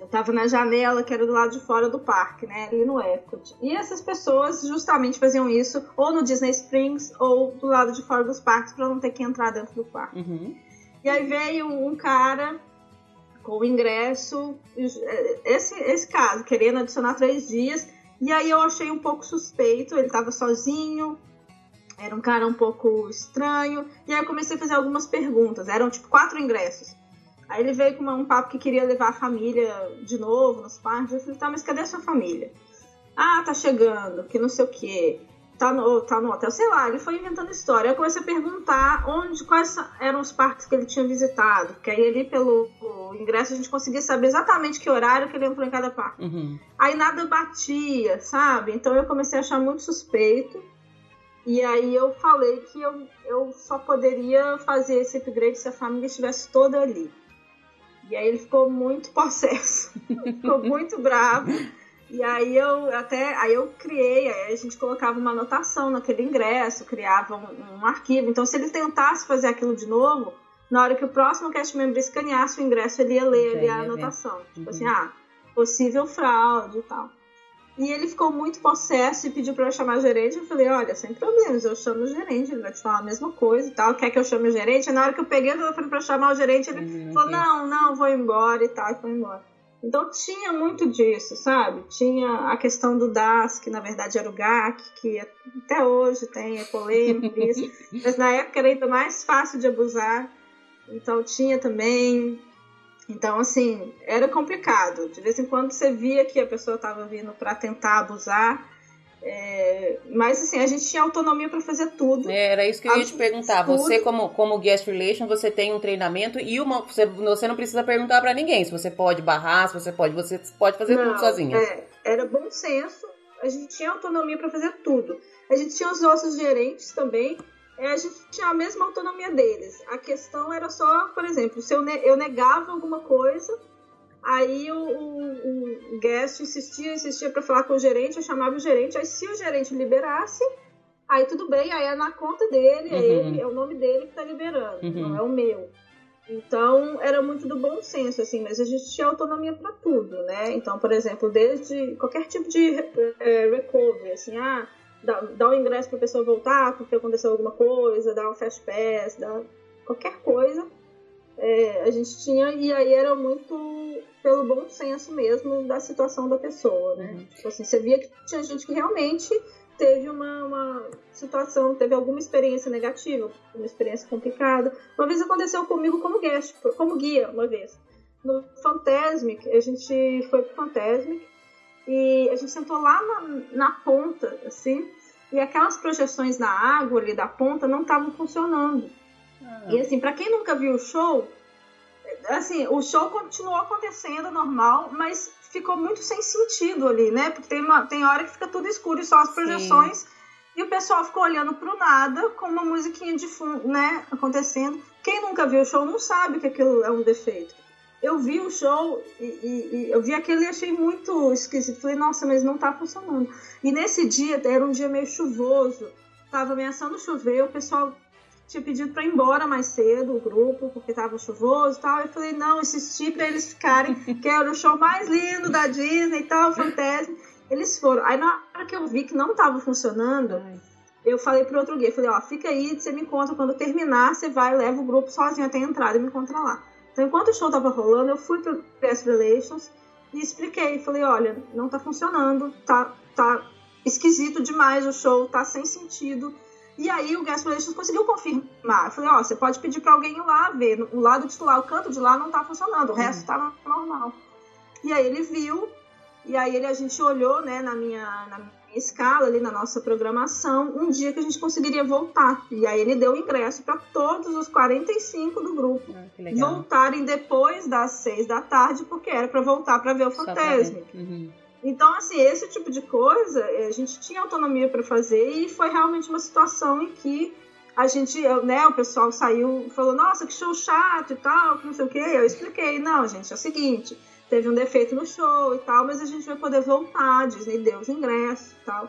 eu tava na janela que era do lado de fora do parque, né? Ali no Epcot. E essas pessoas justamente faziam isso ou no Disney Springs ou do lado de fora dos parques para não ter que entrar dentro do parque. Uhum. E aí veio um cara com o ingresso, esse, esse caso, querendo adicionar três dias. E aí eu achei um pouco suspeito, ele tava sozinho, era um cara um pouco estranho. E aí eu comecei a fazer algumas perguntas. Eram tipo quatro ingressos. Aí ele veio com um papo que queria levar a família de novo nos parques. Eu falei, tá, mas cadê a sua família? Ah, tá chegando, que não sei o quê. Tá no, tá no hotel, sei lá, ele foi inventando história. Eu comecei a perguntar onde, quais eram os parques que ele tinha visitado. Porque aí ali pelo ingresso a gente conseguia saber exatamente que horário que ele entrou em cada parque. Uhum. Aí nada batia, sabe? Então eu comecei a achar muito suspeito. E aí eu falei que eu, eu só poderia fazer esse upgrade se a família estivesse toda ali. E aí ele ficou muito possesso, ficou muito bravo. E aí eu até aí eu criei, aí a gente colocava uma anotação naquele ingresso, criava um, um, arquivo. Então, se ele tentasse fazer aquilo de novo, na hora que o próximo cast member escaneasse o ingresso, ele ia ler ali a anotação. Tipo assim, uhum. assim, ah, possível fraude e tal. E ele ficou muito possesso e pediu para eu chamar o gerente. Eu falei, olha, sem problemas, eu chamo o gerente, ele vai te falar a mesma coisa e tal. Quer que eu chame o gerente? E na hora que eu peguei o telefone para chamar o gerente, ele hum, falou, não, não, vou embora e tal, e foi embora. Então tinha muito disso, sabe? Tinha a questão do DAS, que na verdade era o GAC, que até hoje tem, é polêmico isso. Mas na época era ainda mais fácil de abusar. Então tinha também então, assim, era complicado. De vez em quando você via que a pessoa estava vindo para tentar abusar. É... mas assim, a gente tinha autonomia para fazer tudo. É, era isso que eu ia te perguntar. Tudo. Você, como, como guest relation, você tem um treinamento e uma, você, você não precisa perguntar para ninguém se você pode barrar, se você pode, você pode fazer não, tudo sozinha. É, era bom senso, a gente tinha autonomia para fazer tudo. A gente tinha os nossos gerentes também, a gente tinha a mesma autonomia deles. A questão era só, por exemplo, se eu, ne eu negava alguma coisa, aí o, o, o guest insistia, insistia para falar com o gerente, eu chamava o gerente, aí se o gerente liberasse, aí tudo bem, aí é na conta dele, é uhum. é, ele, é o nome dele que está liberando, uhum. não é o meu. Então, era muito do bom senso, assim, mas a gente tinha autonomia para tudo, né? Então, por exemplo, desde qualquer tipo de é, recovery, assim, ah, dar, dar o ingresso para a pessoa voltar porque aconteceu alguma coisa, dar um fast pass, dar qualquer coisa. É, a gente tinha, e aí era muito pelo bom senso mesmo da situação da pessoa, né? Uhum. Tipo assim, você via que tinha gente que realmente teve uma, uma situação, teve alguma experiência negativa, uma experiência complicada. Uma vez aconteceu comigo como guest, como guia, uma vez. No Fantasmic, a gente foi pro Fantasmic e a gente sentou lá na, na ponta, assim, e aquelas projeções na água ali da ponta não estavam funcionando. Ah. E assim, para quem nunca viu o show, assim, o show continuou acontecendo normal, mas ficou muito sem sentido ali, né? Porque tem, uma, tem hora que fica tudo escuro e só as projeções. Sim. E o pessoal ficou olhando pro nada com uma musiquinha de fundo, né? Acontecendo. Quem nunca viu o show não sabe que aquilo é um defeito. Eu vi o show e, e, e eu vi aquele e achei muito esquisito. Falei, nossa, mas não tá funcionando. E nesse dia, era um dia meio chuvoso, tava ameaçando chover, o pessoal tinha pedido para ir embora mais cedo, o grupo, porque tava chuvoso e tal. Eu falei, não, insisti para eles ficarem, que era o show mais lindo da Disney e tal, fantasma. Eles foram. Aí na hora que eu vi que não tava funcionando, eu falei pro outro guia, falei, ó, fica aí, você me encontra quando terminar, você vai, leva o grupo sozinho até a entrada e me encontra lá. Então, enquanto o show tava rolando, eu fui pro Press Relations e expliquei, falei, olha, não tá funcionando, tá, tá esquisito demais o show, tá sem sentido e aí o Guest Relations conseguiu confirmar. Eu falei, ó, você pode pedir para alguém ir lá ver. O lado titular, o canto de lá não tá funcionando, o resto tá normal. E aí ele viu, e aí ele, a gente olhou, né, na minha, na minha escala ali na nossa programação, um dia que a gente conseguiria voltar. E aí ele deu ingresso para todos os 45 do grupo ah, voltarem depois das 6 da tarde, porque era para voltar para ver o Fantasma. Uhum. Então, assim, esse tipo de coisa eh, a gente tinha autonomia para fazer e foi realmente uma situação em que a gente, né, o pessoal saiu falou, nossa, que show chato e tal, que não sei o quê. Eu expliquei, não, gente, é o seguinte, teve um defeito no show e tal, mas a gente vai poder voltar, Disney deu os ingressos e tal.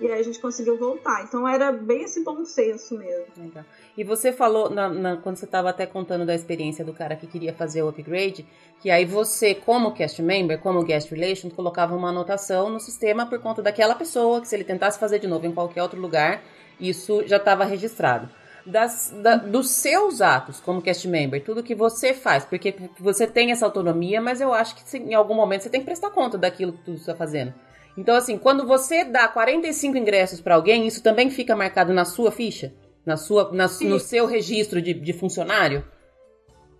E aí a gente conseguiu voltar. Então era bem esse bom senso mesmo. Legal. E você falou, na, na, quando você estava até contando da experiência do cara que queria fazer o upgrade, que aí você, como cast member, como guest relation, colocava uma anotação no sistema por conta daquela pessoa, que se ele tentasse fazer de novo em qualquer outro lugar, isso já estava registrado. Das, da, dos seus atos como cast member, tudo que você faz, porque você tem essa autonomia, mas eu acho que em algum momento você tem que prestar conta daquilo que tu está fazendo. Então, assim, quando você dá 45 ingressos para alguém, isso também fica marcado na sua ficha? Na sua, na, no seu registro de, de funcionário?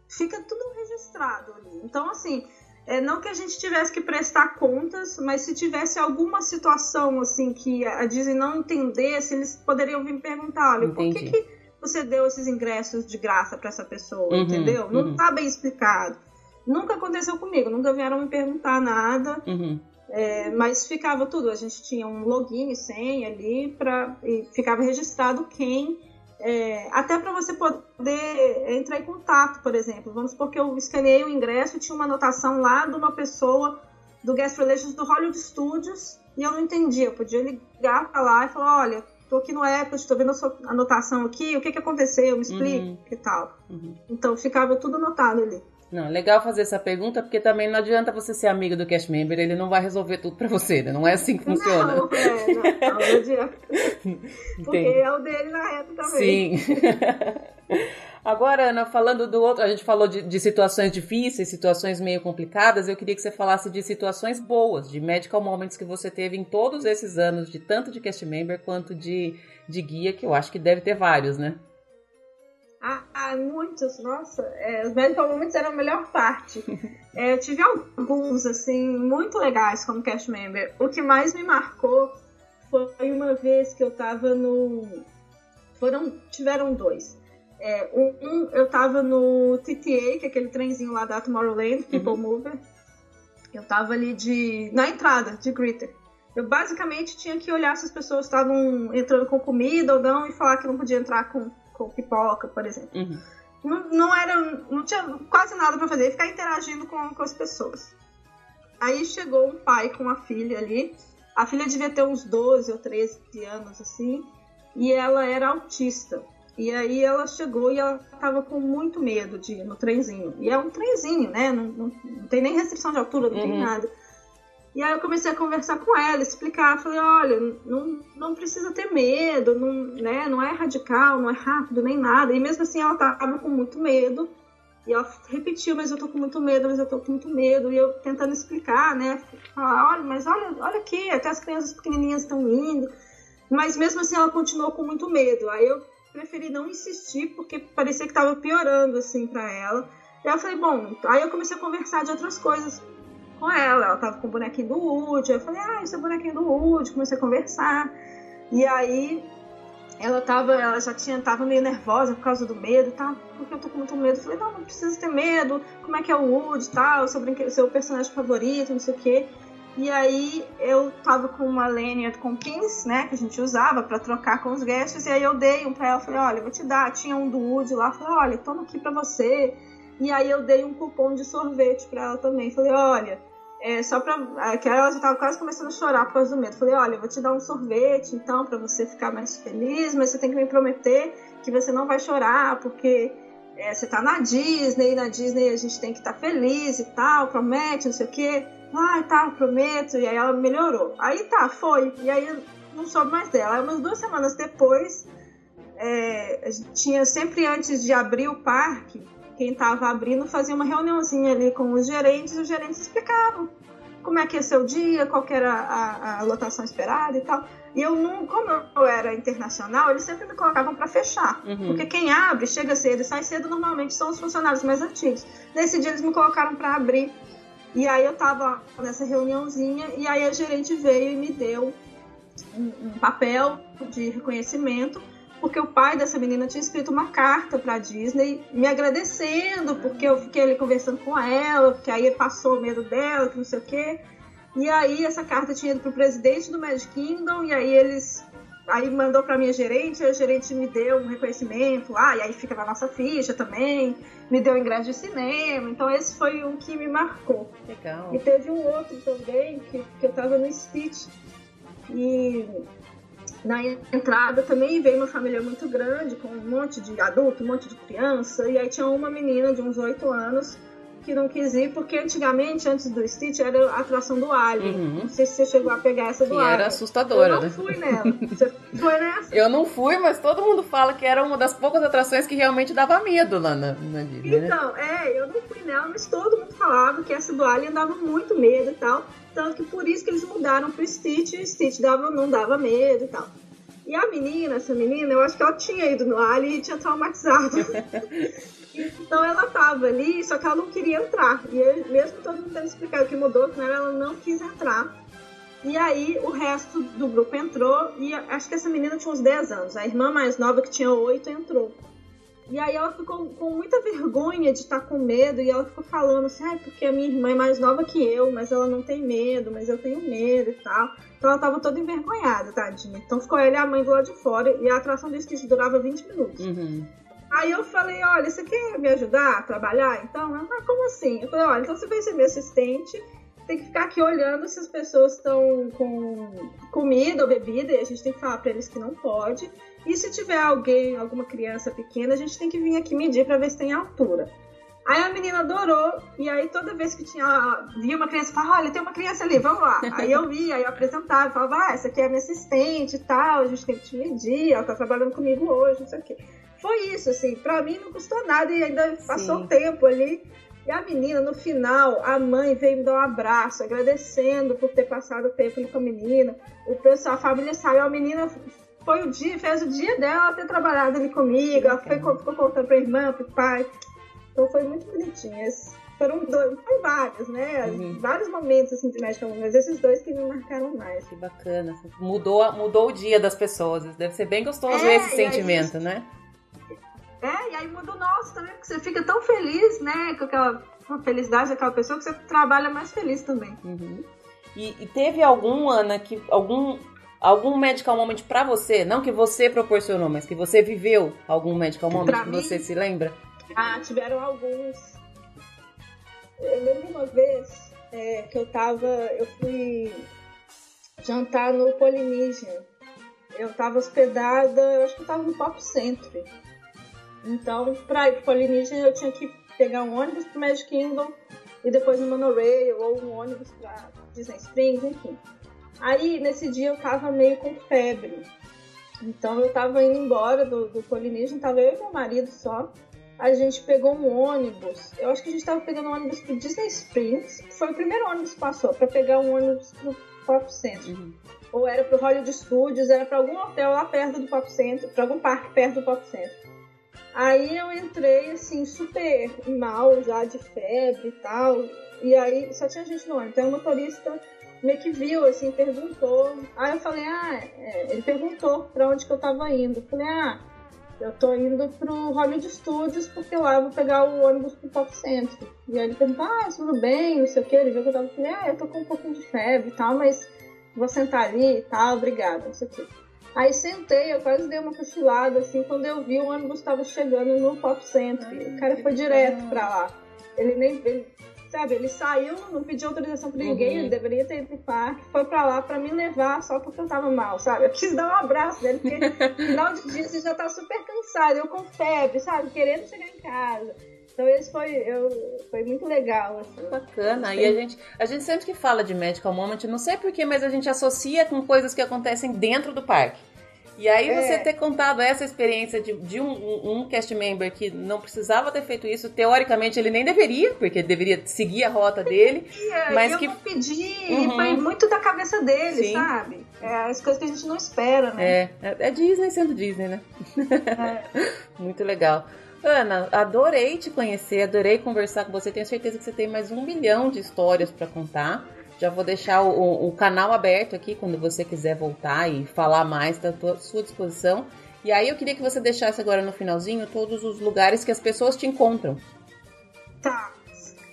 Fica tudo registrado ali. Então, assim, é, não que a gente tivesse que prestar contas, mas se tivesse alguma situação assim que a Disney não entendesse, eles poderiam vir me perguntar, olha, Entendi. por que, que você deu esses ingressos de graça para essa pessoa, uhum, entendeu? Uhum. Não tá bem explicado. Nunca aconteceu comigo, nunca vieram me perguntar nada. Uhum. É, mas ficava tudo, a gente tinha um login e senha ali pra, e ficava registrado quem. É, até para você poder entrar em contato, por exemplo. Vamos supor que eu escaneei o ingresso e tinha uma anotação lá de uma pessoa do Guest Relations do Hollywood Studios e eu não entendia. Eu podia ligar para lá e falar: olha, tô aqui no Apple, estou vendo a sua anotação aqui, o que, que aconteceu, me explica uhum. e tal. Uhum. Então ficava tudo anotado ali. Não, legal fazer essa pergunta, porque também não adianta você ser amigo do cast member, ele não vai resolver tudo pra você, né? Não é assim que funciona. Não, é, não, não adianta. porque é o dele na reta também. Sim. Agora, Ana, falando do outro, a gente falou de, de, situações difíceis, situações meio complicadas, eu queria que você falasse de situações boas, de medical moments que você teve em todos esses anos, de tanto de cast member quanto de, de guia, que eu acho que deve ter vários, né? Ah, muitos, nossa. É, os Medical Moments eram a melhor parte. É, eu tive alguns, assim, muito legais como cast member. O que mais me marcou foi uma vez que eu tava no. Foram. Tiveram dois. É, um, eu tava no TTA, que é aquele trenzinho lá da Tomorrowland, People uhum. Mover. Eu tava ali de. na entrada, de Greeter. Eu basicamente tinha que olhar se as pessoas estavam entrando com comida ou não e falar que não podia entrar com com pipoca, por exemplo. Uhum. Não, não, era. Não tinha quase nada para fazer, ficar interagindo com, com as pessoas. Aí chegou um pai com a filha ali. A filha devia ter uns 12 ou 13 anos, assim. E ela era autista. E aí ela chegou e ela tava com muito medo de ir no trenzinho. E é um trenzinho, né? Não, não, não tem nem restrição de altura, não uhum. tem nada. E aí eu comecei a conversar com ela, explicar, falei, olha, não, não precisa ter medo, não, né, não é radical, não é rápido, nem nada. E mesmo assim ela tava com muito medo. E ela repetiu, mas eu tô com muito medo, mas eu tô com muito medo. E eu tentando explicar, né? Falar, olha, mas olha, olha aqui, até as crianças pequenininhas estão indo. Mas mesmo assim ela continuou com muito medo. Aí eu preferi não insistir porque parecia que estava piorando assim para ela. E eu falei, bom, aí eu comecei a conversar de outras coisas com ela. Ela tava com o bonequinho do Woody. Eu falei, ah, esse é o bonequinho do Woody. Comecei a conversar. E aí ela tava, ela já tinha, tava meio nervosa por causa do medo, tá? Porque eu tô com muito medo. Eu falei, não, não precisa ter medo. Como é que é o Woody e tal? Seu, seu personagem favorito, não sei o quê. E aí eu tava com uma lanyard com pins, né, que a gente usava para trocar com os guests, e aí eu dei um pra ela, falei, olha, vou te dar, tinha um do Woody lá, falei, olha, toma aqui pra você. E aí eu dei um cupom de sorvete para ela também. Falei, olha, é só pra. É, que ela já tava quase começando a chorar por causa do medo. Falei, olha, eu vou te dar um sorvete então para você ficar mais feliz, mas você tem que me prometer que você não vai chorar, porque é, você tá na Disney, e na Disney a gente tem que estar tá feliz e tal, promete, não sei o quê. Ah, tá, prometo. E aí ela melhorou. Aí tá, foi. E aí não soube mais dela. Aí umas duas semanas depois, é, tinha sempre antes de abrir o parque, quem estava abrindo fazia uma reuniãozinha ali com os gerentes e os gerentes explicavam como é que ia ser o dia, qual era a, a, lotação esperada e tal. E eu não, como eu era internacional, eles sempre me colocavam para fechar. Uhum. Porque quem abre, chega cedo e sai cedo, normalmente são os funcionários mais antigos. Nesse dia eles me colocaram para abrir. E aí eu tava nessa reuniãozinha e aí a gerente veio e me deu um, um papel de reconhecimento porque o pai dessa menina tinha escrito uma carta para Disney me agradecendo porque eu fiquei ali conversando com ela, porque aí passou o medo dela, que não sei o quê. E aí essa carta tinha ido pro presidente do Magic Kingdom e aí eles aí mandou para minha gerente, a gerente me deu um reconhecimento lá, e aí fica na nossa ficha também, me deu ingresso de cinema, então esse foi um que me marcou. Legal. E teve um outro também, que, que eu tava no Stitch, e na entrada também veio uma família muito grande, com um monte de adulto, um monte de criança, e aí tinha uma menina de uns oito anos que não quis ir, porque antigamente, antes do Stitch, era a atração do Alien. Uhum. Não sei se você chegou a pegar essa do que Alien. era assustadora, Eu não né? fui nela. Você foi nessa? Eu não fui, mas todo mundo fala que era uma das poucas atrações que realmente dava medo lá na, na Disney, né? Então, né? é, eu não fui nela, mas todo mundo falava que essa do Alien dava muito medo e tal. Tanto que por isso que eles mudaram pro Stitch, e Stitch dava, não dava medo e tal. E a menina, essa menina, eu acho que ela tinha ido no Alien e tinha traumatizado. então ela tava ali, só que ela não queria entrar. E mesmo todo mundo tendo explicado o que mudou, que ela não quis entrar. E aí o resto do grupo entrou e acho que essa menina tinha uns 10 anos. A irmã mais nova, que tinha 8, entrou. E aí ela ficou com muita vergonha de estar com medo e ela ficou falando assim, ah, porque a minha irmã é mais nova que eu, mas ela não tem medo, mas eu tenho medo e tal. Então ela tava toda envergonhada, tadinha. Então ficou ela e a mãe do lado de fora e a atração do Stitch durava 20 minutos. Uhum. Aí eu falei, olha, você quer me ajudar a trabalhar? Então, ela, ah, como assim? Eu falei, olha, então você vai ser meu assistente, tem que ficar aqui olhando se as pessoas estão com comida ou bebida, e a gente tem que falar para eles que não pode. E se tiver alguém, alguma criança pequena, a gente tem que vir aqui medir para ver se tem altura. Aí a menina adorou, e aí toda vez que tinha via uma criança, falava, olha, tem uma criança ali, vamos lá. aí eu ia, aí eu apresentava, falava, ah, essa aqui é a minha assistente e tal, a gente tem que te medir, ela tá trabalhando comigo hoje, não sei o quê. Foi isso, assim, pra mim não custou nada e ainda passou tempo ali. E a menina, no final, a mãe veio me dar um abraço, agradecendo por ter passado tempo ali com a menina. O pessoal, a família saiu, a menina foi o dia, fez o dia dela ter trabalhado ali comigo. Ela foi, ficou contando pra irmã, pro pai. Então foi muito bonitinho. Esses foram dois, vários, né? Uhum. Vários momentos assim de Magical mas esses dois que me marcaram mais. Que bacana. Mudou, mudou o dia das pessoas. Deve ser bem gostoso é, esse sentimento, aí, né? É, e aí muda o nosso também, porque você fica tão feliz, né? Com aquela felicidade daquela pessoa que você trabalha mais feliz também. Uhum. E, e, teve algum, Ana, que algum algum medical moment para você, não que você proporcionou, mas que você viveu algum medical moment pra que mim, você se lembra? Ah, tiveram alguns. Eu lembro uma vez é, que eu tava, eu fui jantar no Polynesian. Eu tava hospedada, eu acho que eu tava no Pop Century. Então, pra ir pro Polynesian, eu tinha que pegar um ônibus pro Magic Kingdom e depois um monorail ou um ônibus pra Disney Springs, enfim. Aí, nesse dia, eu tava meio com febre. Então, eu tava indo embora do, do Polynesian, tava eu e meu marido só. A gente pegou um ônibus. Eu acho que a gente tava pegando um ônibus pro Disney Springs. Foi o primeiro ônibus que passou, para pegar um ônibus pro Pop Center. Uhum. Ou era pro Hollywood Studios, era para algum hotel lá perto do Pop Center, para algum parque perto do Pop Center. Aí eu entrei assim, super mal já, de febre e tal. E aí só tinha gente no ônibus. Então o motorista meio que viu, assim, perguntou. Aí eu falei, ah, é, ele perguntou pra onde que eu tava indo. Eu falei, ah, eu tô indo pro Hollywood Studios porque lá eu vou pegar o ônibus pro Pop Center. E aí ele perguntou, ah, tudo bem, não sei o que. Ele viu que eu tava, eu falei, ah, eu tô com um pouquinho de febre e tal, mas vou sentar ali e tal, obrigada, não sei o que. Aí sentei, eu quase dei uma cochilada, assim, quando eu vi o ônibus estava chegando no Pop Center. o cara foi direto pra lá. Ele nem. Ele, sabe, ele saiu, não pediu autorização pra ninguém, uhum. ele deveria ter ido pro parque, foi pra lá pra me levar só porque eu tava mal, sabe? Eu quis dar um abraço dele, porque final de dia você já tá super cansado, eu com febre, sabe? Querendo chegar em casa. Então esse foi, eu, foi muito legal. Assim. Bacana. E a gente, a gente sempre que fala de Medical Moment, não sei porquê, mas a gente associa com coisas que acontecem dentro do parque. E aí você é. ter contado essa experiência de, de um, um, um, cast member que não precisava ter feito isso, teoricamente ele nem deveria, porque deveria seguir a rota dele. É, mas eu que... não pedi, uhum. foi muito da cabeça dele, Sim. sabe? É as coisas que a gente não espera, né? É, é, é Disney sendo Disney, né? É. muito legal. Ana, adorei te conhecer, adorei conversar com você. Tenho certeza que você tem mais um milhão de histórias para contar. Já vou deixar o, o, canal aberto aqui quando você quiser voltar e falar mais, tá à sua disposição. E aí eu queria que você deixasse agora no finalzinho todos os lugares que as pessoas te encontram. Tá.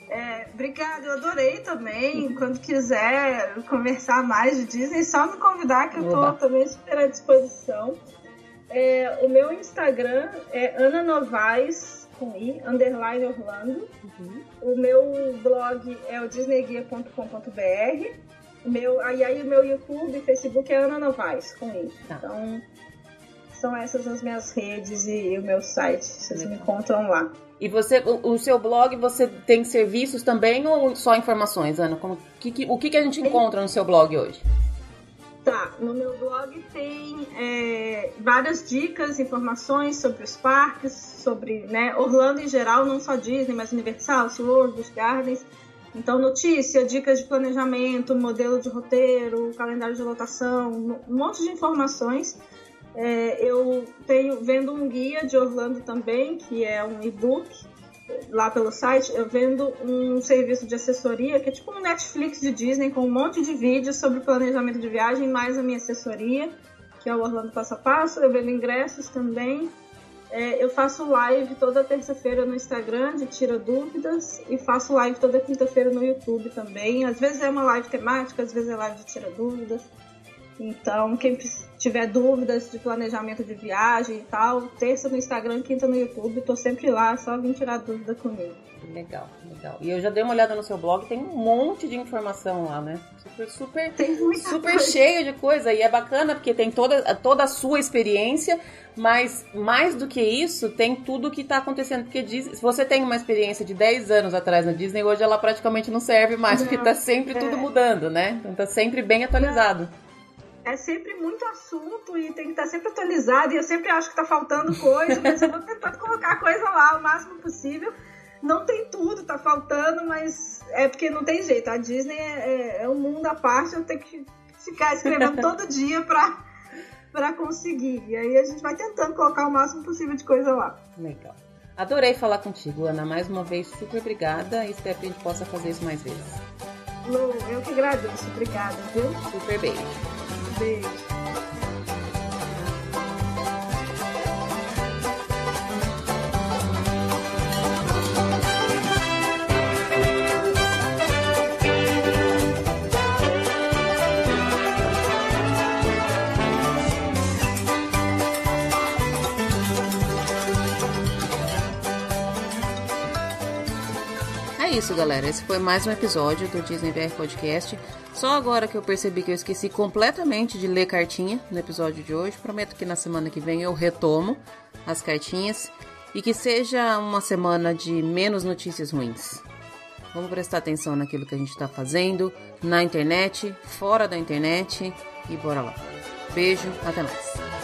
É, obrigada, eu adorei também. Quando quiser conversar mais de Disney, só me convidar que eu tô também super à disposição. É, o meu Instagram é Ana Novaes com I, underline Orlando. Uhum. O meu blog é o disneyguia.com.br. Meu, aí, aí o meu YouTube e Facebook é Ana Novaes, com I. Tá. Então, são essas as minhas redes e o meu site. Vocês me encontram lá. E você, o, o, seu blog, você tem serviços também ou só informações, Ana? Como, que, que, o que, que a gente encontra no seu blog hoje? Tá, no meu blog tem é, várias dicas, informações sobre os parques, sobre né, Orlando em geral, não só Disney, mas Universal, SeaWorld, Gardens. Então, notícia, dicas de planejamento, modelo de roteiro, calendário de lotação, um monte de informações. É, eu tenho vendo um guia de Orlando também, que é um e-book lá pelo site, eu vendo um serviço de assessoria que é tipo um Netflix de Disney com um monte de vídeos sobre planejamento de viagem, mais a minha assessoria, que é o Orlando Passo a Passo. Eu vendo ingressos também. É, eu faço live toda terça-feira no Instagram de Tira Dúvidas e faço live toda quinta-feira no YouTube também. Às vezes é uma live temática, às vezes é live de Tira Dúvidas. Então, quem tiver dúvidas de planejamento de viagem e tal, terça no Instagram, quinta no YouTube, tô sempre lá, só vim tirar dúvida comigo. Legal, legal. E eu já dei uma olhada no seu blog, tem um monte de informação lá, né? Super, super, super coisa. cheio de coisa. E é bacana porque tem toda, toda a sua experiência, mas mais do que isso, tem tudo o que está acontecendo. Porque diz, se você tem uma experiência de 10 anos atrás na Disney, hoje ela praticamente não serve mais, não, porque tá sempre é. tudo mudando, né? Então tá sempre bem atualizado. Não é sempre muito assunto e tem que estar sempre atualizado. E eu sempre acho que está faltando coisa, mas eu vou tentar colocar coisa lá o máximo possível. Não tem tudo, tá faltando, mas é porque não tem jeito. A Disney é, é, é um mundo à parte, eu tenho que ficar escrevendo todo dia para para conseguir. E aí a gente vai tentando colocar o máximo possível de coisa lá. Legal. Adorei falar contigo, Ana. Mais uma vez, super obrigada e espero que a gente possa fazer isso mais vezes. Lu, eu que agradeço. Obrigada, viu? Super beijo. Beijo. Isso, galera. Esse foi mais um episódio do Disney VR Podcast. Só agora que eu percebi que eu esqueci completamente de ler cartinha no episódio de hoje. Prometo que na semana que vem eu retomo as cartinhas e que seja uma semana de menos notícias ruins. Vamos prestar atenção naquilo que a gente está fazendo na internet, fora da internet e bora lá. Beijo, até mais.